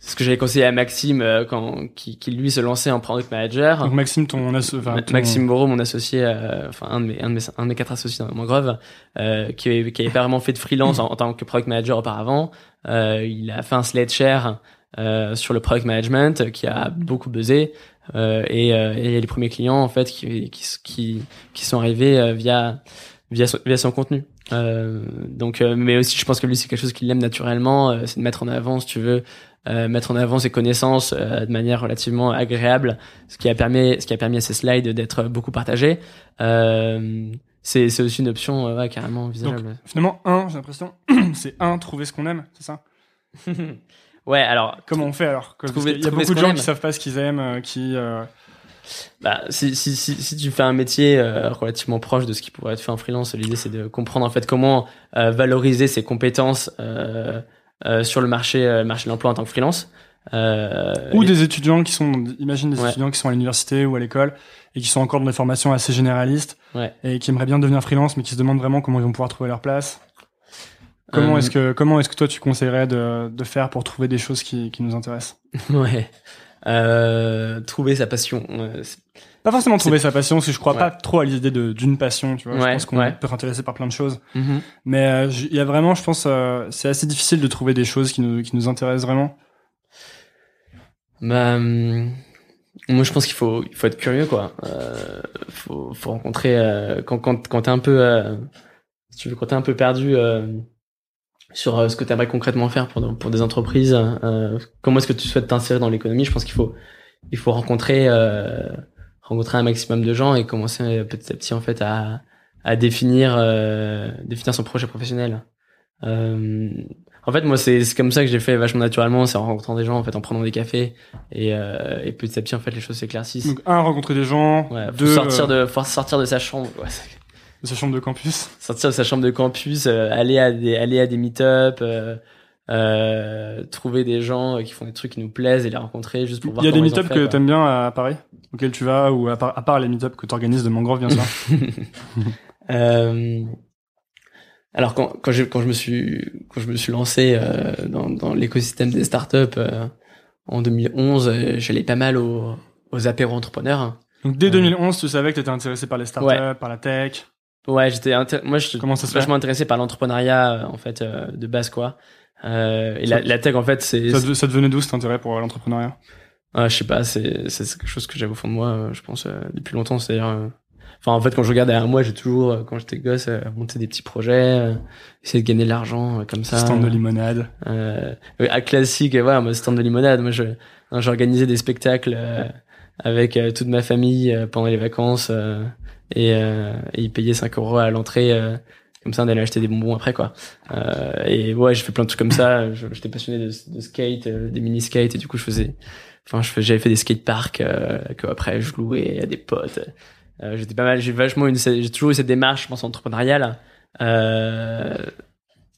A: ce que j'avais conseillé à Maxime euh, quand qui, qui lui se lançait en product manager.
B: Donc Maxime, ton, asso- enfin,
A: Ma-
B: ton-
A: Maxime Moreau, mon associé, euh, enfin un de mes un de mes un de mes quatre associés dans Mangrove, euh, qui avait, qui avait pas vraiment fait de freelance en, en tant que product manager auparavant. Euh, il a fait un slate share euh, sur le product management qui a beaucoup buzzé euh, et, euh, et les premiers clients en fait qui qui qui, qui sont arrivés euh, via via son, via son contenu. Euh, donc, euh, mais aussi, je pense que lui, c'est quelque chose qu'il aime naturellement, euh, c'est de mettre en avant, si tu veux, euh, mettre en avant ses connaissances euh, de manière relativement agréable, ce qui a permis, ce qui a permis à ces slides d'être beaucoup partagés. Euh, c'est, c'est aussi une option ouais, carrément envisageable.
B: Finalement, un, j'ai l'impression, c'est un, trouver ce qu'on aime, c'est ça?
A: Ouais, alors
B: Comment on fait alors? Parce
A: Trouver-
B: qu'il y a beaucoup de gens
A: aime.
B: qui savent pas ce qu'ils aiment, qui...
A: Bah, si, si, si, si tu fais un métier euh, relativement proche de ce qui pourrait être fait en freelance, l'idée c'est de comprendre en fait comment euh, valoriser ses compétences euh, sur le marché, euh, marché de l'emploi en tant que freelance. Euh,
B: Ou
A: et-
B: des étudiants qui sont, imagine des
A: Ouais.
B: étudiants qui sont à l'université ou à l'école et qui sont encore dans des formations assez généralistes
A: Ouais.
B: et qui aimeraient bien devenir freelance mais qui se demandent vraiment comment ils vont pouvoir trouver leur place. Comment
A: Euh,
B: est-ce que comment est-ce que toi tu conseillerais de, de faire pour trouver des choses qui, qui nous intéressent?
A: Ouais. Euh, trouver sa passion.
B: Pas forcément trouver sa passion, parce que je crois
A: Ouais.
B: pas trop à l'idée d'une passion, tu vois. je
A: Ouais,
B: pense qu'on
A: ouais.
B: peut s'intéresser par plein de choses,
A: Mhm.
B: mais euh, il y a vraiment, je pense, euh, c'est assez difficile de trouver des choses qui nous qui nous intéressent vraiment.
A: Bah, hum, moi je pense qu'il faut, il faut être curieux quoi. Euh, faut, faut rencontrer quand quand quand t'es un peu, si tu veux, quand t'es un peu perdu sur ce que t'aimerais concrètement faire pour pour des entreprises. euh, comment est-ce que tu souhaites t'insérer dans l'économie Je pense qu'il faut il faut rencontrer euh, rencontrer un maximum de gens et commencer euh, petit à petit en fait à à définir euh, définir son projet professionnel. Euh, en fait, moi, c'est c'est comme ça que j'ai fait vachement naturellement, c'est en rencontrant des gens, en fait, en prenant des cafés, et, euh, et petit à petit, en fait, les choses s'éclaircissent.
B: Donc un, rencontrer des gens,
A: Ouais, faut
B: deux,
A: sortir de, faut sortir de sa chambre, ouais,
B: de sa chambre de campus.
A: sortir de sa chambre de campus, euh, aller à des, aller à des meet-up, euh, euh, trouver des gens qui font des trucs qui nous plaisent et les rencontrer juste pour voir.
B: Il y a des
A: comment ils ont
B: meet-up
A: fait,
B: que t'aimes bien à Paris, auxquels tu vas, ou à part, à part les meet-up que t'organises de Mangrove, bien sûr.
A: Euh, alors quand quand, j'ai- quand je me suis quand je me suis lancé euh, dans, dans l'écosystème des startups euh, en 2011, euh, j'allais pas mal aux aux apéros entrepreneurs.
B: Donc dès
A: Euh.
B: 2011, tu savais que t'étais intéressé par les startups,
A: Ouais.
B: par la tech.
A: Ouais, j'étais moi je suis vachement intéressé par l'entrepreneuriat euh, en fait euh, de base quoi. Euh, et la,
B: Ça-
A: la tech en fait c'est
B: Ça, ça devenait d'où cet intérêt pour l'entrepreneuriat?
A: Ah, je sais pas, c'est c'est quelque chose que j'avais au fond de moi, euh, je pense, euh, depuis longtemps. C'est-à-dire, euh, enfin, en fait, quand je regarde derrière moi, j'ai toujours, euh, quand j'étais gosse, euh, monté des petits projets, euh, essayer de gagner de l'argent euh, comme ça.
B: Stand de limonade.
A: Euh, ouais, à classique, ouais, moi, stand de limonade. Moi, je, hein, j'organisais des spectacles euh, avec euh, toute ma famille euh, pendant les vacances euh, et, euh, et ils payaient 5 euros à l'entrée. euh, comme ça, on allait acheter des bonbons après, quoi. Euh, et ouais, j'ai fait plein de trucs comme ça. J'étais passionné de, de skate, euh, des mini skates, et du coup, je faisais, enfin, je fais- j'avais fait des skateparks euh, que après je louais à des potes. Euh, j'étais pas mal. J'ai vachement une, j'ai toujours eu cette démarche, je pense, entrepreneuriale euh,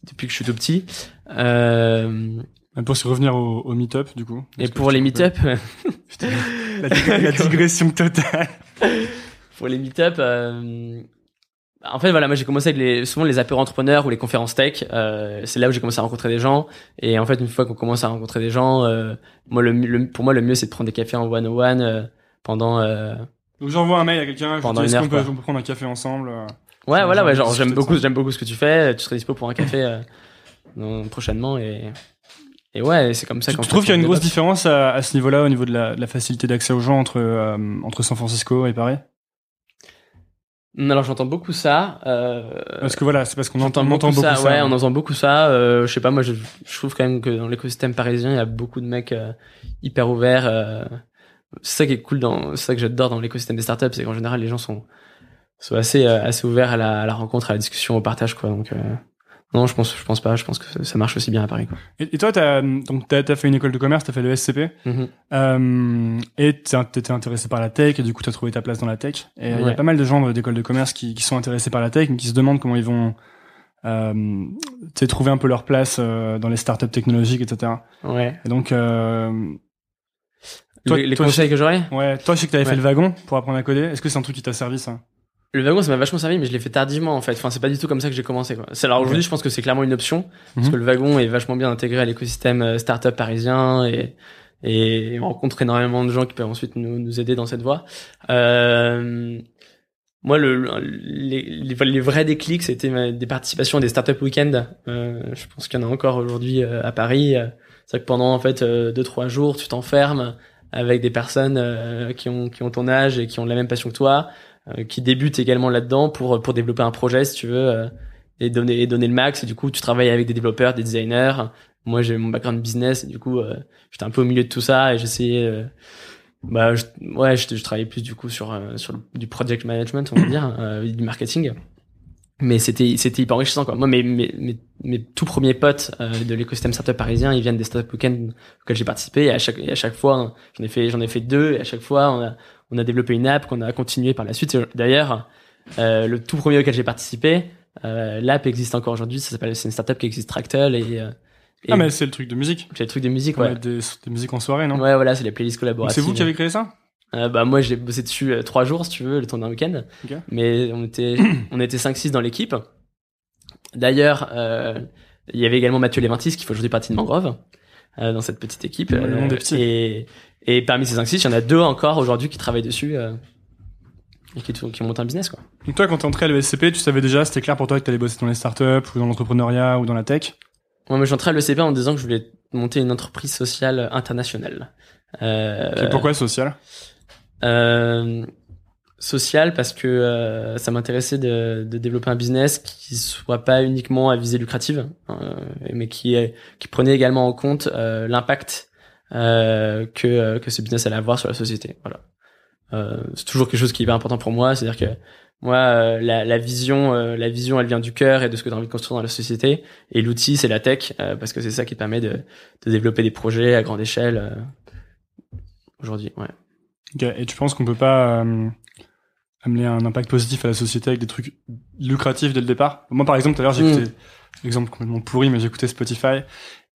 A: depuis que je suis tout petit. Euh,
B: Pour se revenir au, au meet-up, du coup.
A: et pour les meet-up,
B: Putain, la, dig- la digression totale.
A: pour les meet-up, euh, en fait, voilà, moi j'ai commencé avec les, souvent les apéros entrepreneurs ou les conférences tech. Euh, c'est là où j'ai commencé à rencontrer des gens. Et en fait, une fois qu'on commence à rencontrer des gens, euh, moi, le, le- pour moi, le mieux c'est de prendre des cafés en one on one pendant. Euh...
B: Donc j'envoie un mail à quelqu'un, je
A: Pendant
B: dis
A: une
B: peut,
A: quoi.
B: on peut prendre un café ensemble euh,
A: Ouais, voilà, ouais, genre j'aime beaucoup, j'aime beaucoup ce que tu fais. Tu serais dispo pour un café euh, dans- prochainement et et ouais, c'est comme ça.
B: Tu, tu trouves qu'il y a une grosse différence à, à ce niveau-là, au niveau de la, de la facilité d'accès aux gens entre, euh, entre San Francisco et Paris?
A: Alors j'entends beaucoup ça. Euh,
B: Parce que voilà, c'est parce qu'on entend, entend
A: beaucoup,
B: beaucoup
A: ça,
B: ça.
A: ouais, on entend beaucoup ça. Euh, je sais pas, moi, je, je trouve quand même que dans l'écosystème parisien, il y a beaucoup de mecs euh, hyper ouverts. euh. c'est ça qui est cool dans, c'est ça que j'adore dans l'écosystème des startups, c'est qu'en général, les gens sont sont assez euh, assez ouverts à la, à la rencontre, à la discussion, au partage, quoi. Donc euh, non, je pense, je pense pas. Je pense que ça marche aussi bien à Paris, quoi.
B: Et, et toi, t'as donc t'as as fait une école de commerce, t'as fait le SCP,
A: Mhm.
B: euh, et t'étais intéressé par la tech, et du coup t'as trouvé ta place dans la tech. Et euh, il y a pas mal de gens d'école de commerce qui, qui sont intéressés par la tech, mais qui se demandent comment ils vont euh, trouver un peu leur place euh, dans les startups technologiques, etc.
A: Ouais.
B: Et donc, euh, Toi-
A: les les
B: toi,
A: conseils que j'aurais?
B: ouais, toi, je sais que t'avais
A: Ouais.
B: fait le wagon pour apprendre à coder. Est-ce que c'est un truc qui t'a servi ça?
A: Le wagon, ça m'a vachement servi, mais je l'ai fait tardivement en fait. Enfin, c'est pas du tout comme ça que j'ai commencé. Quoi. Alors aujourd'hui, je pense que c'est clairement une option parce
B: Mhm.
A: que le wagon est vachement bien intégré à l'écosystème euh, startup parisien et et on rencontre énormément de gens qui peuvent ensuite nous, nous aider dans cette voie. Euh, moi, le, le- les, les, les vrais déclics, c'était des participations à des startup week-ends. Euh, je pense qu'il y en a encore aujourd'hui euh, à Paris. Euh, C'est que pendant en fait deux trois jours, tu t'enfermes avec des personnes qui ont qui ont ton âge et qui ont la même passion que toi, qui débutent également là-dedans pour pour développer un projet, si tu veux, euh, et donner et donner le max. Et du coup, tu travailles avec des développeurs, des designers. Moi, j'ai mon background business et du coup, euh, j'étais un peu au milieu de tout ça et j'essayais. euh, bah, je, ouais, je, travaillais plus du coup sur euh, sur du project management, on va dire, euh, du marketing. Mais c'était c'était hyper enrichissant quoi. Moi, mes mes mes, mes tout premiers potes euh, de l'écosystème startup parisien, ils viennent des startup weekends auxquels j'ai participé et à chaque et à chaque fois, j'en ai fait j'en ai fait deux et à chaque fois, on a on a développé une app qu'on a continué par la suite. D'ailleurs, euh, le tout premier auquel j'ai participé, euh, l'app existe encore aujourd'hui. Ça s'appelle c'est une startup qui existe Tractel et, euh, et
B: Ah, mais c'est le truc de musique.
A: c'est le truc de musique
B: Ouais.
A: ouais.
B: des, des musiques en soirée, non?
A: Ouais, voilà, c'est les playlists collaboratives.
B: C'est vous qui avez créé ça?
A: Euh, bah moi j'ai bossé dessus euh, trois jours si tu veux le temps d'un week-end mais on était on était 5-6 dans l'équipe d'ailleurs euh, il y avait également Mathieu Léventis qui fait aujourd'hui partie de Mangrove dans cette petite équipe.
B: Ouais, le petit.
A: et et parmi ces 5-6 il y en a deux encore aujourd'hui qui travaillent dessus euh, et qui, qui montent un business quoi.
B: Donc toi, quand t'es entré à l'ESCP, tu savais déjà, c'était clair pour toi que t'allais bosser dans les startups ou dans l'entrepreneuriat ou dans la tech?
A: Moi moi, je suis entré à l'ECP en me disant que je voulais monter une entreprise sociale internationale. Euh,
B: Et Pourquoi social
A: Euh, social parce que euh, ça m'intéressait de, de développer un business qui soit pas uniquement à visée lucrative, euh, mais qui qui prenait également en compte euh, l'impact euh, que euh, que ce business allait avoir sur la société. Voilà. Euh, c'est toujours quelque chose qui est important pour moi, c'est-à-dire que moi la, la vision la vision elle vient du cœur et de ce que tu as envie de construire dans la société et l'outil c'est la tech parce que c'est ça qui permet de, de développer des projets à grande échelle aujourd'hui ouais
B: Et tu penses qu'on peut pas amener un impact positif à la société avec des trucs lucratifs dès le départ Moi, par exemple, tout à l'heure, j'ai
A: Mm.
B: écouté, exemple complètement pourri, mais j'ai écouté Spotify.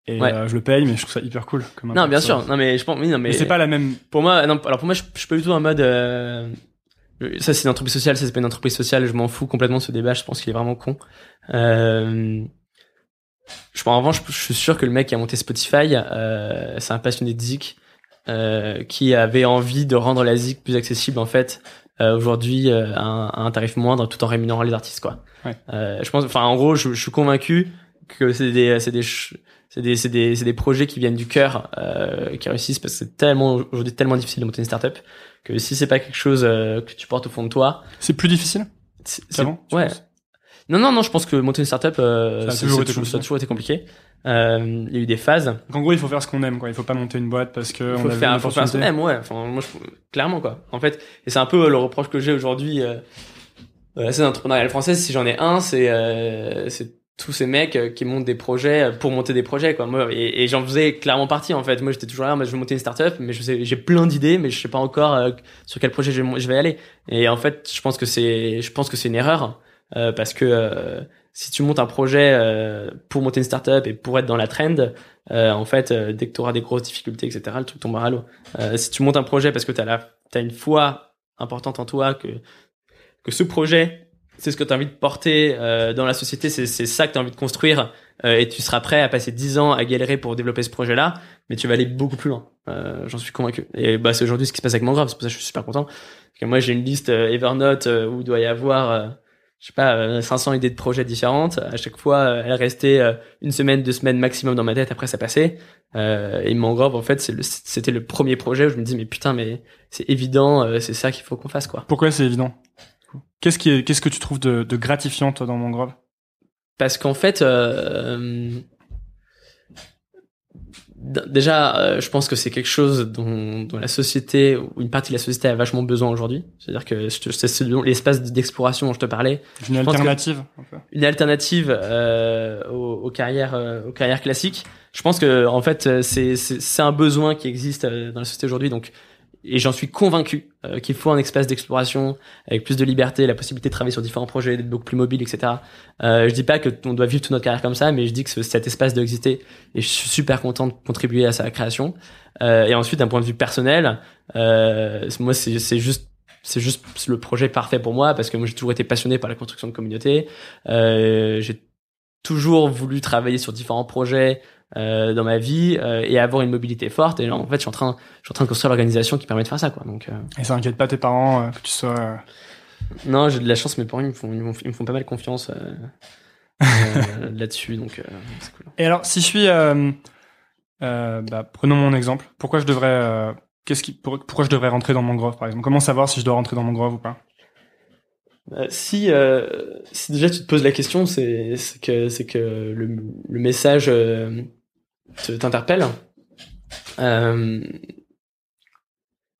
B: Et
A: Ouais.
B: euh, je le paye, mais je trouve ça hyper cool. Comme
A: Non, bien sûr. Non, mais je pense, oui, non, mais,
B: Mais c'est pas la même.
A: pour moi, non, alors pour moi, je, je suis pas du tout en mode, euh, ça c'est une entreprise sociale, ça c'est pas une entreprise sociale, je m'en fous complètement de ce débat, je pense qu'il est vraiment con. Euh, je pense, en revanche, je suis sûr que le mec qui a monté Spotify, euh, c'est un passionné de zik, qui avait envie de rendre la zik plus accessible, en fait, aujourd'hui, euh, à, un, à un tarif moindre, tout en rémunérant les artistes, quoi.
B: Ouais.
A: Euh, je pense, enfin, en gros, je, je suis convaincu que c'est des, c'est des, c'est des, c'est des, c'est des projets qui viennent du cœur, euh, qui réussissent parce que c'est tellement, aujourd'hui, tellement difficile de monter une startup que si c'est pas quelque chose euh, que tu portes au fond de toi,
B: C'est plus difficile?
A: C'est, ouais. Non, non, non, je pense que monter une startup, euh,
B: Ça a toujours été
A: ça a
B: compliqué.
A: toujours été compliqué. Euh, il y a eu des phases.
B: Donc en gros, il faut faire ce qu'on aime, quoi. Il faut pas monter une boîte parce que
A: Il
B: on
A: faut
B: a vu
A: faire, faut faire ce qu'on aime, ouais. Enfin, moi, je, clairement, quoi. En fait, et c'est un peu le reproche que j'ai aujourd'hui. Euh, euh, la scène entrepreneuriale française, si j'en ai un, c'est euh, c'est tous ces mecs euh, qui montent des projets pour monter des projets, quoi. Moi, et, et j'en faisais clairement partie, en fait. Moi, j'étais toujours là, moi, je veux monter une startup, mais je sais, j'ai plein d'idées, mais je sais pas encore euh, sur quel projet je, vais- je vais aller. Et en fait, je pense que c'est, je pense que c'est une erreur euh, parce que euh, si tu montes un projet euh, pour monter une startup et pour être dans la trend, euh, en fait, euh, dès que tu auras des grosses difficultés, etc., le truc tombera à l'eau. Si tu montes un projet parce que tu as, as une foi importante en toi, que, que ce projet, c'est ce que tu as envie de porter dans la société, c'est ça que tu as envie de construire, et tu seras prêt à passer 10 ans à galérer pour développer ce projet-là, mais tu vas aller beaucoup plus loin. J'en suis convaincu. Et bah, c'est aujourd'hui ce qui se passe avec Mangrove, c'est pour ça que je suis super content. Parce que moi, j'ai une liste Evernote où il doit y avoir... euh, je sais pas, euh, 500 idées de projets différentes. À chaque fois, euh, elle restait euh, une semaine, deux semaines maximum dans ma tête. Après, ça passait. Euh, et Mangrove, en fait, le- c'était le premier projet où je me dis, mais putain, mais c'est évident, euh, c'est ça qu'il faut qu'on fasse, quoi.
B: Pourquoi c'est évident? Qu'est-ce qui est, qu'est-ce que tu trouves de, de gratifiant toi dans Mangrove
A: Parce qu'en fait, euh, déjà, euh, je pense que c'est quelque chose dont, dont la société, ou une partie de la société a vachement besoin aujourd'hui. C'est-à-dire que c'est l'espace d'exploration dont je te parlais,
B: Une
A: que-
B: alternative un peu.
A: une alternative euh, aux, aux carrières euh, aux carrières classiques. Je pense que en fait c'est un besoin qui existe dans la société aujourd'hui donc et j'en suis convaincu euh, qu'il faut un espace d'exploration avec plus de liberté, la possibilité de travailler sur différents projets, d'être beaucoup plus mobile, etc. Euh, je dis pas que on doit vivre toute notre carrière comme ça, mais je dis que ce- cet espace doit exister et je suis super content de contribuer à sa création. Euh, et ensuite, d'un point de vue personnel, euh, moi c'est juste c'est juste le projet parfait pour moi parce que moi j'ai toujours été passionné par la construction de communauté. Euh, j'ai toujours voulu travailler sur différents projets euh, dans ma vie euh, et avoir une mobilité forte. Et là, en fait, je suis en train, je suis en train de construire l'organisation qui permet de faire ça, quoi. Donc, euh,
B: Et ça inquiète pas tes parents que tu sois.
A: non, j'ai de la chance. Mes parents, ils me font, ils me font, ils me font pas mal confiance là-dessus. Donc, c'est cool.
B: Et alors, si je suis, bah, prenons mon exemple. Pourquoi je devrais, qu'est-ce qui, pour- pourquoi je devrais rentrer dans Mangrove, par exemple? Comment savoir si je dois rentrer dans Mangrove ou pas?
A: Euh, si, euh, si déjà tu te poses la question, c'est que c'est que le, le message euh, t'interpelle. Euh,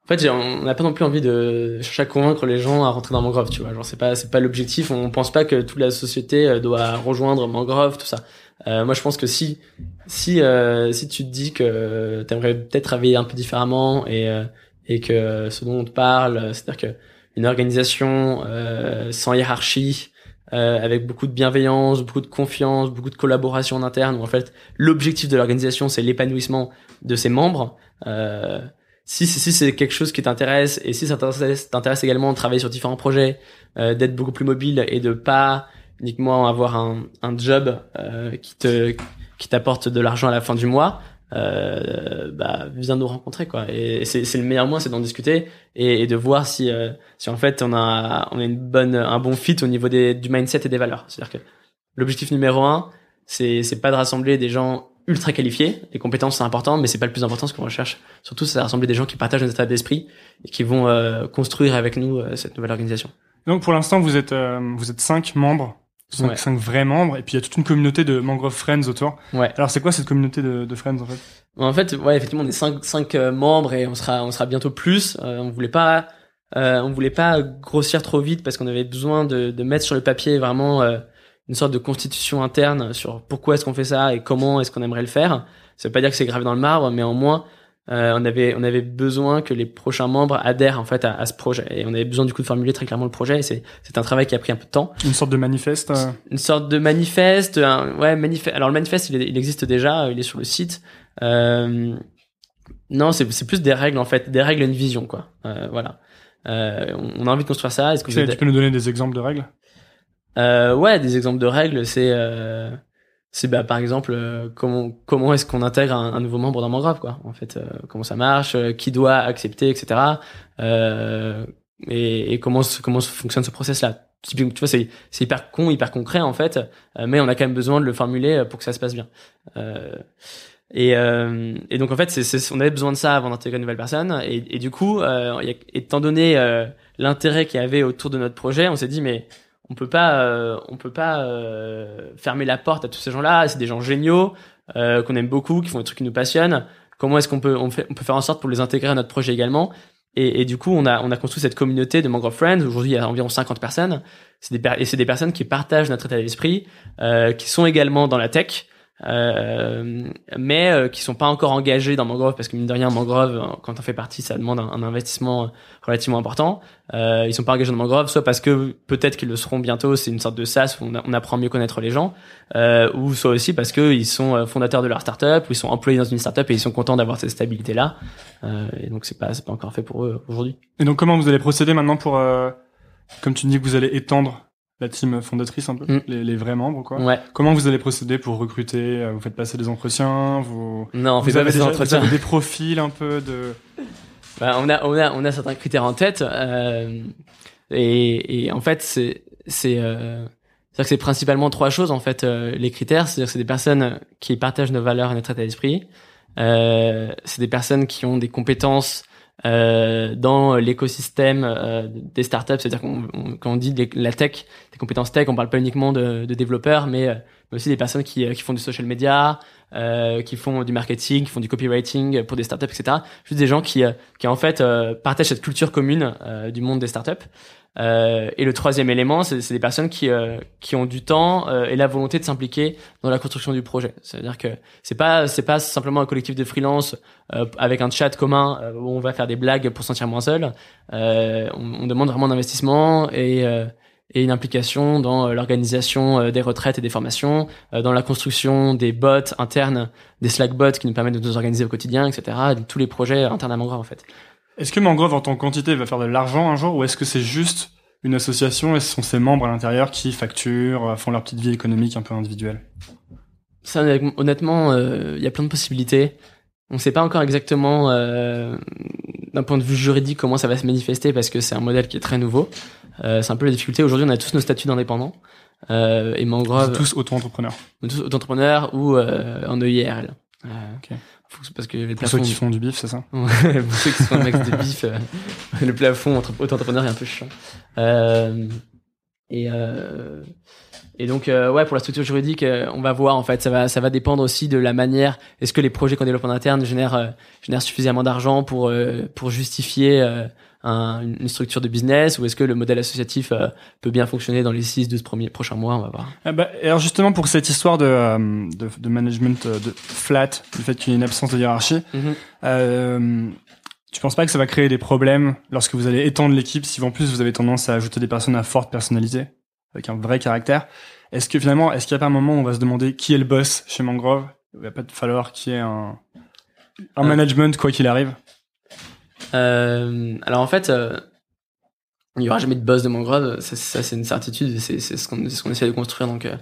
A: en fait, on n'a pas non plus envie de chercher à convaincre les gens à rentrer dans Mangrove, tu vois. Genre, c'est pas c'est pas l'objectif. On pense pas que toute la société euh, doit rejoindre Mangrove, tout ça. Euh, moi, je pense que si si euh, si tu te dis que t'aimerais peut-être travailler un peu différemment et euh, et que ce dont on te parle, c'est-à-dire que une organisation euh, sans hiérarchie, euh, avec beaucoup de bienveillance, beaucoup de confiance, beaucoup de collaboration en interne, où en fait l'objectif de l'organisation c'est l'épanouissement de ses membres. Euh, si si, c'est quelque chose qui t'intéresse et si ça t'intéresse t'intéresse également de travailler sur différents projets, euh, d'être beaucoup plus mobile et de pas uniquement avoir un, un job euh, qui te qui t'apporte de l'argent à la fin du mois, euh, bah viens nous rencontrer quoi. Et c'est le meilleur moyen, c'est d'en discuter et, et de voir si euh, si en fait on a on a une bonne un bon fit au niveau des du mindset et des valeurs. C'est-à-dire que l'objectif numéro un, c'est c'est pas de rassembler des gens ultra qualifiés. Les compétences c'est important, mais c'est pas le plus important ce qu'on recherche. Surtout c'est de rassembler des gens qui partagent notre état d'esprit et qui vont euh, construire avec nous euh, cette nouvelle organisation.
B: Donc, pour l'instant, vous êtes, euh, vous êtes cinq membres, cinq,
A: Ouais.
B: cinq vrais membres, et puis il y a toute une communauté de Mangrove Friends autour.
A: Ouais.
B: Alors, c'est quoi cette communauté de, de Friends en fait?
A: En fait, ouais, effectivement, on est cinq, cinq euh, membres et on sera, on sera bientôt plus. Euh, on voulait pas, euh, on voulait pas grossir trop vite parce qu'on avait besoin de, de mettre sur le papier vraiment euh, une sorte de constitution interne sur pourquoi est-ce qu'on fait ça et comment est-ce qu'on aimerait le faire. Ça veut pas dire que c'est gravé dans le marbre, mais au moins on avait on avait besoin que les prochains membres adhèrent en fait à, ce projet et on avait besoin du coup de formuler très clairement le projet. C'est c'est un travail qui a pris un peu de temps.
B: Une sorte de manifeste.
A: Une sorte de manifeste. ouais manifeste. Alors le manifeste il, il, existe déjà, il est sur le site. non, c'est c'est plus des règles en fait, des règles et une vision quoi. voilà. on a envie de construire ça.
B: Est-ce que tu, tu peux nous donner des exemples de règles?
A: Euh, ouais, des exemples de règles, c'est euh, c'est bah, par exemple euh, comment comment est-ce qu'on intègre un, nouveau membre dans Mangrove quoi. En fait, euh, comment ça marche, euh, qui doit accepter, etc. et, et comment comment fonctionne ce process-là. Tu vois, c'est c'est hyper con, hyper concret en fait, mais on a quand même besoin de le formuler pour que ça se passe bien. Et, et, donc en fait, c'est, on avait besoin de ça avant d'intégrer une nouvelle personne. Et, et du coup, étant donné l'intérêt qu'il y avait autour de notre projet, on s'est dit mais on peut pas euh, on peut pas euh, fermer la porte à tous ces gens-là. C'est des gens géniaux euh, qu'on aime beaucoup qui font des trucs qui nous passionnent. Comment est-ce qu'on peut on, peut faire en sorte pour les intégrer à notre projet également? Et, du coup on a on a construit cette communauté de Mangrove Friends. Aujourd'hui il y a environ 50 personnes. C'est des et c'est des personnes qui partagent notre état d'esprit qui sont également dans la tech euh, mais euh, qui sont pas encore engagés dans Mangrove parce que mine de rien Mangrove euh, quand on fait partie ça demande un, investissement relativement important. Euh, ils sont pas engagés dans Mangrove soit parce que peut-être qu'ils le seront bientôt c'est une sorte de SaaS où on, apprend à mieux connaître les gens euh, ou soit aussi parce que ils sont fondateurs de leur startup ou ils sont employés dans une startup et ils sont contents d'avoir cette stabilité là et donc c'est pas c'est pas encore fait pour eux aujourd'hui.
B: Et donc comment vous allez procéder maintenant pour comme tu dis que vous allez étendre la team fondatrice un peu, mm. les, les, vrais membres quoi.
A: Ouais.
B: Comment vous allez procéder pour recruter euh, Vous faites passer des entretiens Vous
A: non, on
B: fait
A: pas passer
B: des
A: entretiens.
B: Vous avez des profils un peu de.
A: Bah, on a on a on a certains critères en tête euh, et, et en fait c'est c'est euh, c'est que c'est principalement trois choses en fait euh, les critères, c'est-à-dire c'est des personnes qui partagent nos valeurs et notre état d'esprit. Euh, c'est des personnes qui ont des compétences euh, dans l'écosystème euh, des startups. C'est-à-dire qu'on quand on dit la tech, des compétences tech, on parle pas uniquement de, de développeurs, mais, euh, mais, aussi des personnes qui, qui font du social media, euh, qui font du marketing, qui font du copywriting pour des startups, etc. Juste des gens qui, qui en fait partagent cette culture commune du monde des startups. Euh, et le troisième élément, c'est des personnes qui euh, qui ont du temps euh, et la volonté de s'impliquer dans la construction du projet. C'est-à-dire que c'est pas c'est pas simplement un collectif de freelance avec un chat commun où on va faire des blagues pour se sentir moins seul. On, on, demande vraiment d'investissement et et une implication dans l'organisation des retraites et des formations, dans la construction des bots internes, des Slack bots qui nous permettent de nous organiser au quotidien, etc. tous les projets internes à Mangrove en fait.
B: Est-ce que Mangrove en tant que quantité va faire de l'argent un jour ou est-ce que c'est juste une association et ce sont ses membres à l'intérieur qui facturent, euh, font leur petite vie économique un peu individuelle?
A: Ça, honnêtement, euh, il y a plein de possibilités. On ne sait pas encore exactement, euh, d'un point de vue juridique, comment ça va se manifester parce que c'est un modèle qui est très nouveau. Euh, c'est un peu la difficulté. Aujourd'hui, on a tous nos statuts d'indépendants. Euh, et Mangrove.
B: Tous auto-entrepreneurs.
A: Tous auto-entrepreneurs ou en EIRL. Okay
B: parce que les pour ceux qui font du bif, c'est ça?
A: Pour ceux qui font un max de bif, euh, le plafond entre auto-entrepreneurs est un peu chiant. Euh, et euh, et donc euh, ouais pour la structure juridique, euh, on va voir en fait, ça va ça va dépendre aussi de la manière. Est-ce que les projets qu'on développe en interne génèrent génèrent suffisamment d'argent pour pour justifier une structure de business ou est-ce que le modèle associatif euh, peut bien fonctionner dans les 6 12 premiers prochains mois on va voir.
B: Ah bah, alors justement pour cette histoire de euh, de, de, management euh, de flat, le fait qu'il y ait une absence de hiérarchie, mm-hmm. euh, tu penses pas que ça va créer des problèmes lorsque vous allez étendre l'équipe? Si en plus vous avez tendance à ajouter des personnes à forte personnalité avec un vrai caractère Est-ce que finalement est-ce qu'il y a pas un moment où on va se demander qui est le boss chez Mangrove? Il va pas falloir qu'il y ait un un management quoi qu'il arrive
A: alors en fait, euh, il y aura jamais de boss de mangrove, ça, ça c'est une certitude, c'est ce qu'on ce qu'on essaie de construire, donc euh,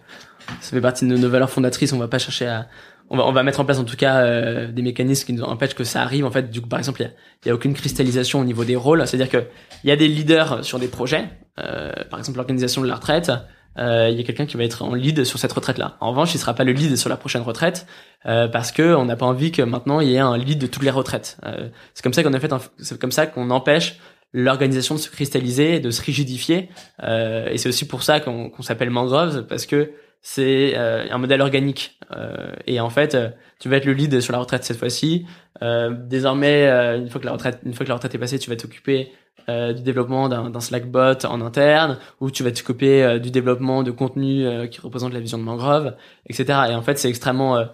A: ça fait partie de nos, valeurs fondatrices. On va pas chercher à, on va on va mettre en place en tout cas euh, des mécanismes qui nous empêchent que ça arrive. En fait, du coup, par exemple, il y a, y a, aucune cristallisation au niveau des rôles, c'est-à-dire que il y a des leaders sur des projets, par exemple l'organisation de la retraite euh, il y a quelqu'un qui va être en lead sur cette retraite-là. En revanche, il sera pas le lead sur la prochaine retraite euh, parce que on n'a pas envie que maintenant il y ait un lead de toutes les retraites. Euh, c'est comme ça qu'on a fait, c'est comme ça qu'on empêche l'organisation de se cristalliser, de se rigidifier. Euh, et c'est aussi pour ça qu'on s'appelle Mangroves parce que c'est euh, un modèle organique. Euh, et en fait, tu vas être le lead sur la retraite cette fois-ci. désormais, une fois que la retraite, une fois que la retraite est passée, tu vas t'occuper euh, du développement d'un Slack bot en interne, ou tu vas te couper euh, du développement de contenu euh, qui représente la vision de Mangrove, etc. Et en fait, c'est extrêmement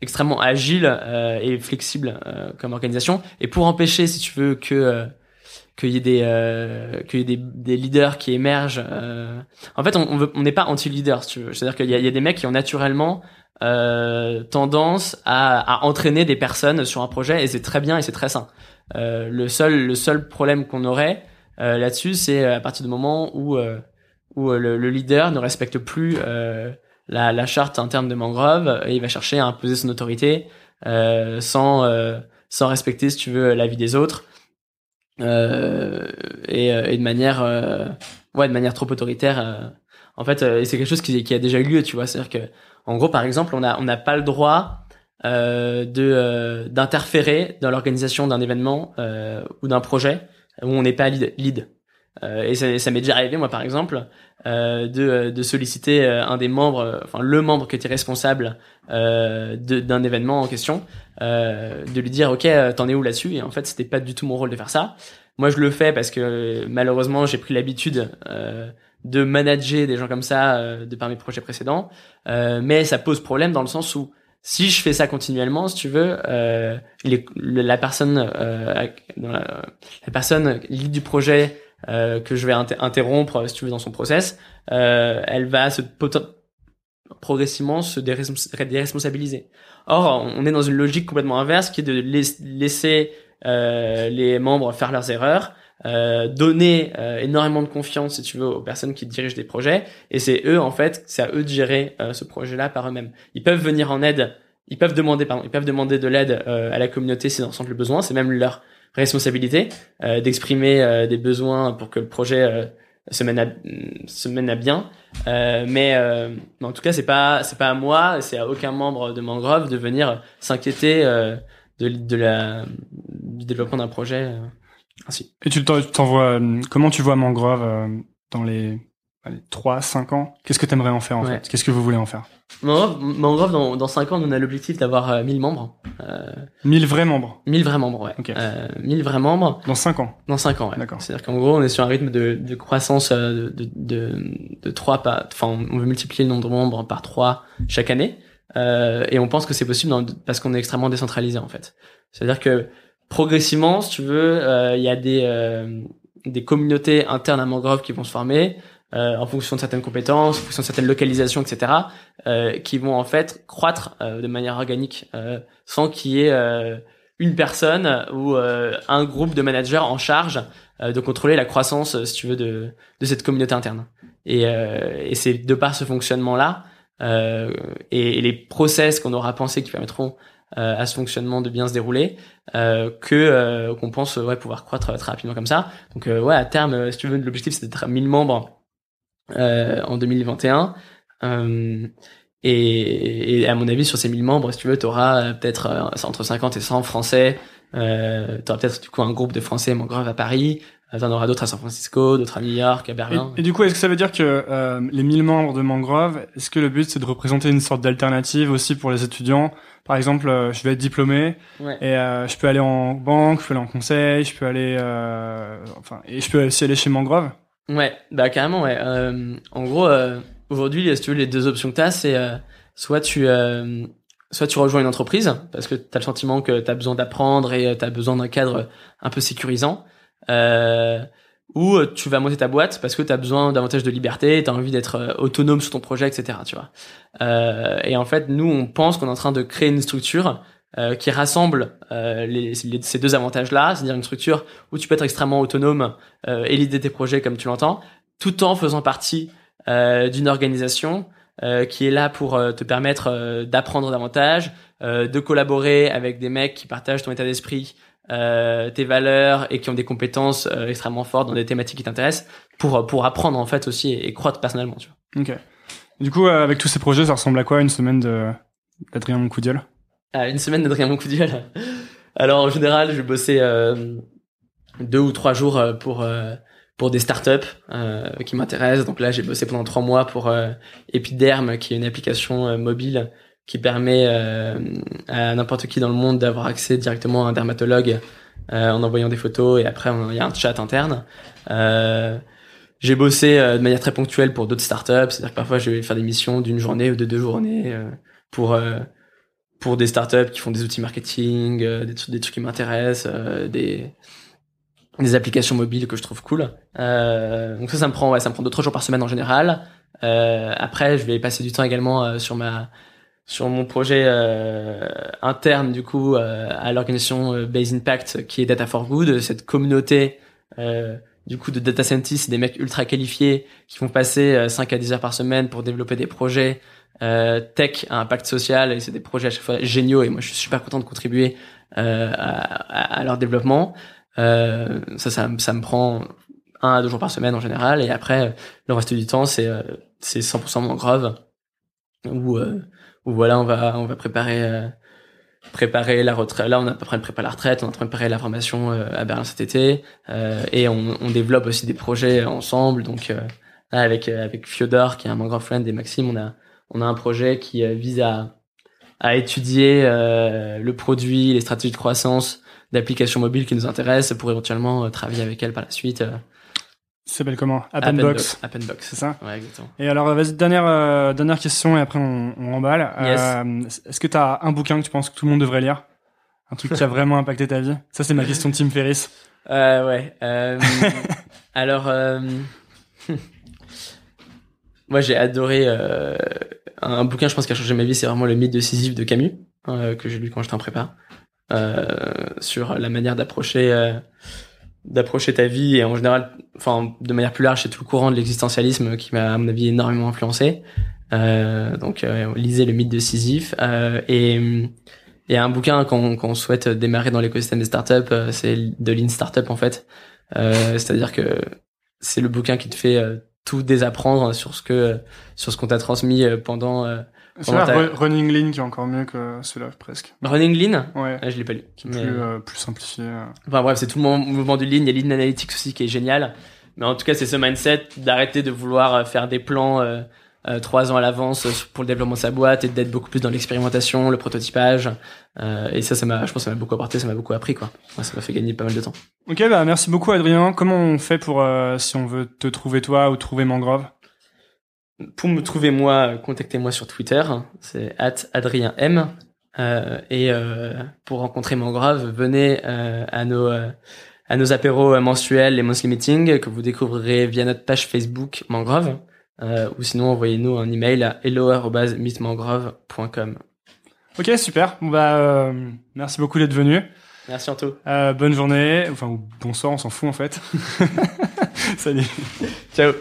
A: extrêmement agile euh, et flexible euh, comme organisation. Et pour empêcher, si tu veux, que euh, qu'il y ait des euh, qu'il y ait des, des leaders qui émergent. euh, En fait, on veut- on n'est pas anti-leader, si tu veux. C'est-à-dire qu'il y y a des mecs qui ont naturellement euh, tendance à, à entraîner des personnes sur un projet et c'est très bien et c'est très sain. Euh, le seul le seul problème qu'on aurait euh, là-dessus, c'est à partir du moment où euh, où euh, le, le leader ne respecte plus euh, la, la charte interne de Mangrove et il va chercher à imposer son autorité euh, sans euh, sans respecter, si tu veux, la vie des autres euh, et, euh, et de manière euh, ouais de manière trop autoritaire. euh. en fait, euh, c'est quelque chose qui, qui a déjà eu lieu, tu vois. C'est-à-dire que en gros, par exemple, on a on n'a pas le droit euh, de euh, d'interférer dans l'organisation d'un événement euh, ou d'un projet où on n'est pas lead. lead. Euh, et ça, ça m'est déjà arrivé, moi, par exemple, euh, de, de solliciter euh, un des membres, euh, enfin le membre qui était responsable euh, d'un événement en question, euh, de lui dire, ok, euh, t'en es où là-dessus? Et en fait, c'était pas du tout mon rôle de faire ça. Moi, je le fais parce que euh, malheureusement, j'ai pris l'habitude euh, de manager des gens comme ça euh, de par mes projets précédents, Euh, mais ça pose problème dans le sens où si je fais ça continuellement, si tu veux, euh, la personne, euh, la, personne lead du projet euh, que je vais inter- interrompre, si tu veux, dans son process, euh, elle va se progressivement se dérespons- déresponsabiliser. Or, on est dans une logique complètement inverse qui est de lais- laisser euh, les membres faire leurs erreurs, euh, donner euh, énormément de confiance, si tu veux, aux personnes qui dirigent des projets, et c'est eux, en fait, c'est à eux de gérer euh, ce projet-là par eux-mêmes. Ils peuvent venir en aide, ils peuvent demander, pardon, ils peuvent demander de l'aide euh, à la communauté s'ils en sentent le besoin, c'est même leur responsabilité euh, d'exprimer euh, des besoins pour que le projet se mène à se mène à bien. Euh, mais, euh, en tout cas c'est pas c'est pas à moi c'est à aucun membre de Mangrove de venir s'inquiéter euh, de, de la du développement d'un projet ainsi
B: Et tu t'en- tu t'envoies, euh, comment tu vois Mangrove euh, dans les, allez, 3, 5 ans? Qu'est-ce que tu aimerais en faire en
A: Ouais.
B: fait? Qu'est-ce que vous voulez en faire?
A: Mangrove, Mangrove dans, dans 5 ans on a l'objectif d'avoir euh, 1000 membres euh,
B: 1000 vrais membres
A: 1000 vrais membres ouais
B: Ok.
A: euh, 1000 vrais membres
B: dans 5 ans
A: Dans 5 ans, ouais.
B: D'accord.
A: C'est-à-dire qu'en gros, on est sur un rythme de, de croissance euh, de, de, de, de 3 pas, enfin, on veut multiplier le nombre de membres par 3 chaque année. Euh, et on pense que c'est possible dans- parce qu'on est extrêmement décentralisé, en fait. C'est-à-dire que progressivement, si tu veux, euh, il y a des, euh, des communautés internes à Mangrove qui vont se former euh, en fonction de certaines compétences, en fonction de certaines localisations, etc., euh, qui vont en fait croître euh, de manière organique euh, sans qu'il y ait une personne ou un groupe de managers en charge de contrôler la croissance, si tu veux, de, de cette communauté interne. Et, et c'est de par ce fonctionnement-là et, et les process qu'on aura pensé qui permettront à ce fonctionnement de bien se dérouler euh, que euh, qu'on pense ouais pouvoir croître euh, très rapidement comme ça. Donc euh, ouais à terme, euh, si tu veux, l'objectif c'est d'être à 1000 membres euh, en 2021. Euh, et, et à mon avis, sur ces 1000 membres, si tu veux, tu auras peut-être euh, entre 50 et 100 Français. Euh, tu auras peut-être du coup un groupe de Français mangrove à Paris. Euh, T'en auras d'autres à San Francisco, d'autres à New York, à Berlin.
B: et du coup, est-ce que ça veut dire que euh, les 1000 membres de Mangrove, est-ce que le but c'est de représenter une sorte d'alternative aussi pour les étudiants? Par exemple, euh, je vais être diplômé
A: Ouais.
B: et euh, je peux aller en banque, je peux aller en conseil, je peux aller, euh, enfin, et je peux aussi aller chez Mangrove?
A: Ouais, bah carrément, ouais. Euh, en gros, euh, aujourd'hui, si tu veux, les deux options que t'as, c'est euh, soit tu euh, soit tu rejoins une entreprise parce que t'as le sentiment que t'as besoin d'apprendre et euh, t'as besoin d'un cadre un peu sécurisant, euh, ou euh, tu vas monter ta boîte parce que t'as besoin davantage de liberté, t'as envie d'être euh, autonome sur ton projet, etc. Tu vois. Euh, et en fait, nous, on pense qu'on est en train de créer une structure euh, qui rassemble euh, les, les- ces deux avantages-là, c'est-à-dire une structure où tu peux être extrêmement autonome euh, et l'idée tes projets comme tu l'entends, tout en faisant partie d'une organisation qui est là pour te permettre d'apprendre davantage, de collaborer avec des mecs qui partagent ton état d'esprit, euh, tes valeurs et qui ont des compétences euh, extrêmement fortes dans des thématiques qui t'intéressent pour pour apprendre en fait aussi et, et croître personnellement. Tu vois.
B: Ok. Du coup, euh, avec tous ces projets, ça ressemble à quoi une semaine de d'Adrien Moncoudiol
A: Ah, une semaine d'Adrien Moncoudiol. Alors en général, je bosser euh, deux ou trois jours euh, pour euh, pour des startups euh, qui m'intéressent. Donc là, j'ai bossé pendant trois mois pour euh, Epiderm, qui est une application euh, mobile qui permet euh, à n'importe qui dans le monde d'avoir accès directement à un dermatologue euh, en envoyant des photos et après il y a un chat interne. Euh, j'ai bossé de manière très ponctuelle pour d'autres startups, c'est-à-dire que parfois je vais faire des missions d'une journée ou de deux journées pour pour des startups qui font des outils marketing, euh, des, trucs- des trucs qui m'intéressent, euh, des des applications mobiles que je trouve cool. Euh, donc ça, ça me prend, ouais, ça me prend deux trois jours par semaine en général. Après, je vais passer du temps également sur ma sur mon projet euh, interne du coup euh, à l'organisation euh, Base Impact qui est Data for Good, cette communauté euh, du coup de data scientists, des mecs ultra qualifiés qui vont passer euh, 5 à 10 heures par semaine pour développer des projets euh, tech à impact social. Et c'est des projets à chaque fois géniaux. Et moi je suis super content de contribuer euh, à, à- leur développement. Euh, ça, ça, me- ça me prend un à deux jours par semaine en général. Et après le reste du temps c'est euh, c'est 100% mangrove où euh, où voilà on va on va préparer euh, préparer la retraite là on a à peu près préparé la retraite on est en train de préparer la formation euh, à Berlin cet été euh, et on, on développe aussi des projets ensemble. Donc avec avec Fyodor qui est un mangrove friend et Maxime on a on a un projet qui vise à à étudier le produit les stratégies de croissance d'applications mobiles qui nous intéressent pour éventuellement travailler avec elles par la suite euh,
B: Ça s'appelle comment Appenbox.
A: Appenbox
B: C'est ça?
A: Ouais exactement
B: Et alors, vas-y, dernière, euh, dernière question et après on, on emballe.
A: Yes.
B: Euh, Est-ce que tu as un bouquin que tu penses que tout le monde devrait lire? Un truc qui a vraiment impacté ta vie? Ça, c'est ma question de Tim Ferriss.
A: Euh, ouais. Euh, alors, euh, moi j'ai adoré euh, un bouquin, je pense, qui a changé ma vie, c'est vraiment le mythe de Sisyphe de Camus, euh, que j'ai lu quand j'étais en prépa, euh, sur la manière d'approcher euh, d'approcher ta vie et en général, enfin de manière plus large, c'est tout le courant de l'existentialisme qui m'a à mon avis énormément influencé. Euh, donc euh, lisez le mythe de Sisyphe euh, et et un bouquin qu'on qu'on souhaite démarrer dans l'écosystème des startups, euh, c'est de Lean Startup en fait. Euh, C'est-à-dire que c'est le bouquin qui te fait euh, tout désapprendre sur ce que sur ce qu'on t'a transmis pendant euh,
B: Running Lean qui est encore mieux que celui-là, presque.
A: Running Lean?
B: Ouais.
A: Ah, je l'ai pas lu.
B: Qui est
A: Mais,
B: plus, euh, plus simplifié. euh.
A: Enfin bref, c'est tout le mou- mouvement du Lean. Il y a Lean Analytics aussi qui est génial. Mais en tout cas, c'est ce mindset d'arrêter de vouloir euh, faire des plans euh, euh, trois ans à l'avance euh, pour le développement de sa boîte et d'être beaucoup plus dans l'expérimentation, le prototypage. Euh, et ça, ça m'a, je pense, que ça m'a beaucoup apporté, ça m'a beaucoup appris quoi. Ça m'a fait gagner pas mal de temps.
B: Ok, bah merci beaucoup Adrien. Comment on fait pour, euh, si on veut te trouver toi ou trouver Mangrove?
A: Pour me trouver moi, contactez-moi sur Twitter. C'est @adrien_m. Euh, et euh, pour rencontrer Mangrove, venez euh, à nos euh, à nos apéros mensuels, les monthly meetings que vous découvrirez via notre page Facebook Mangrove. Ou sinon envoyez-nous un email à hello@meetmangrove.com.
B: Ok, super. Bon, bah, merci beaucoup d'être venu.
A: Merci Anto.
B: Bonne journée, enfin bonsoir, on s'en fout en fait. Salut.
A: Ciao.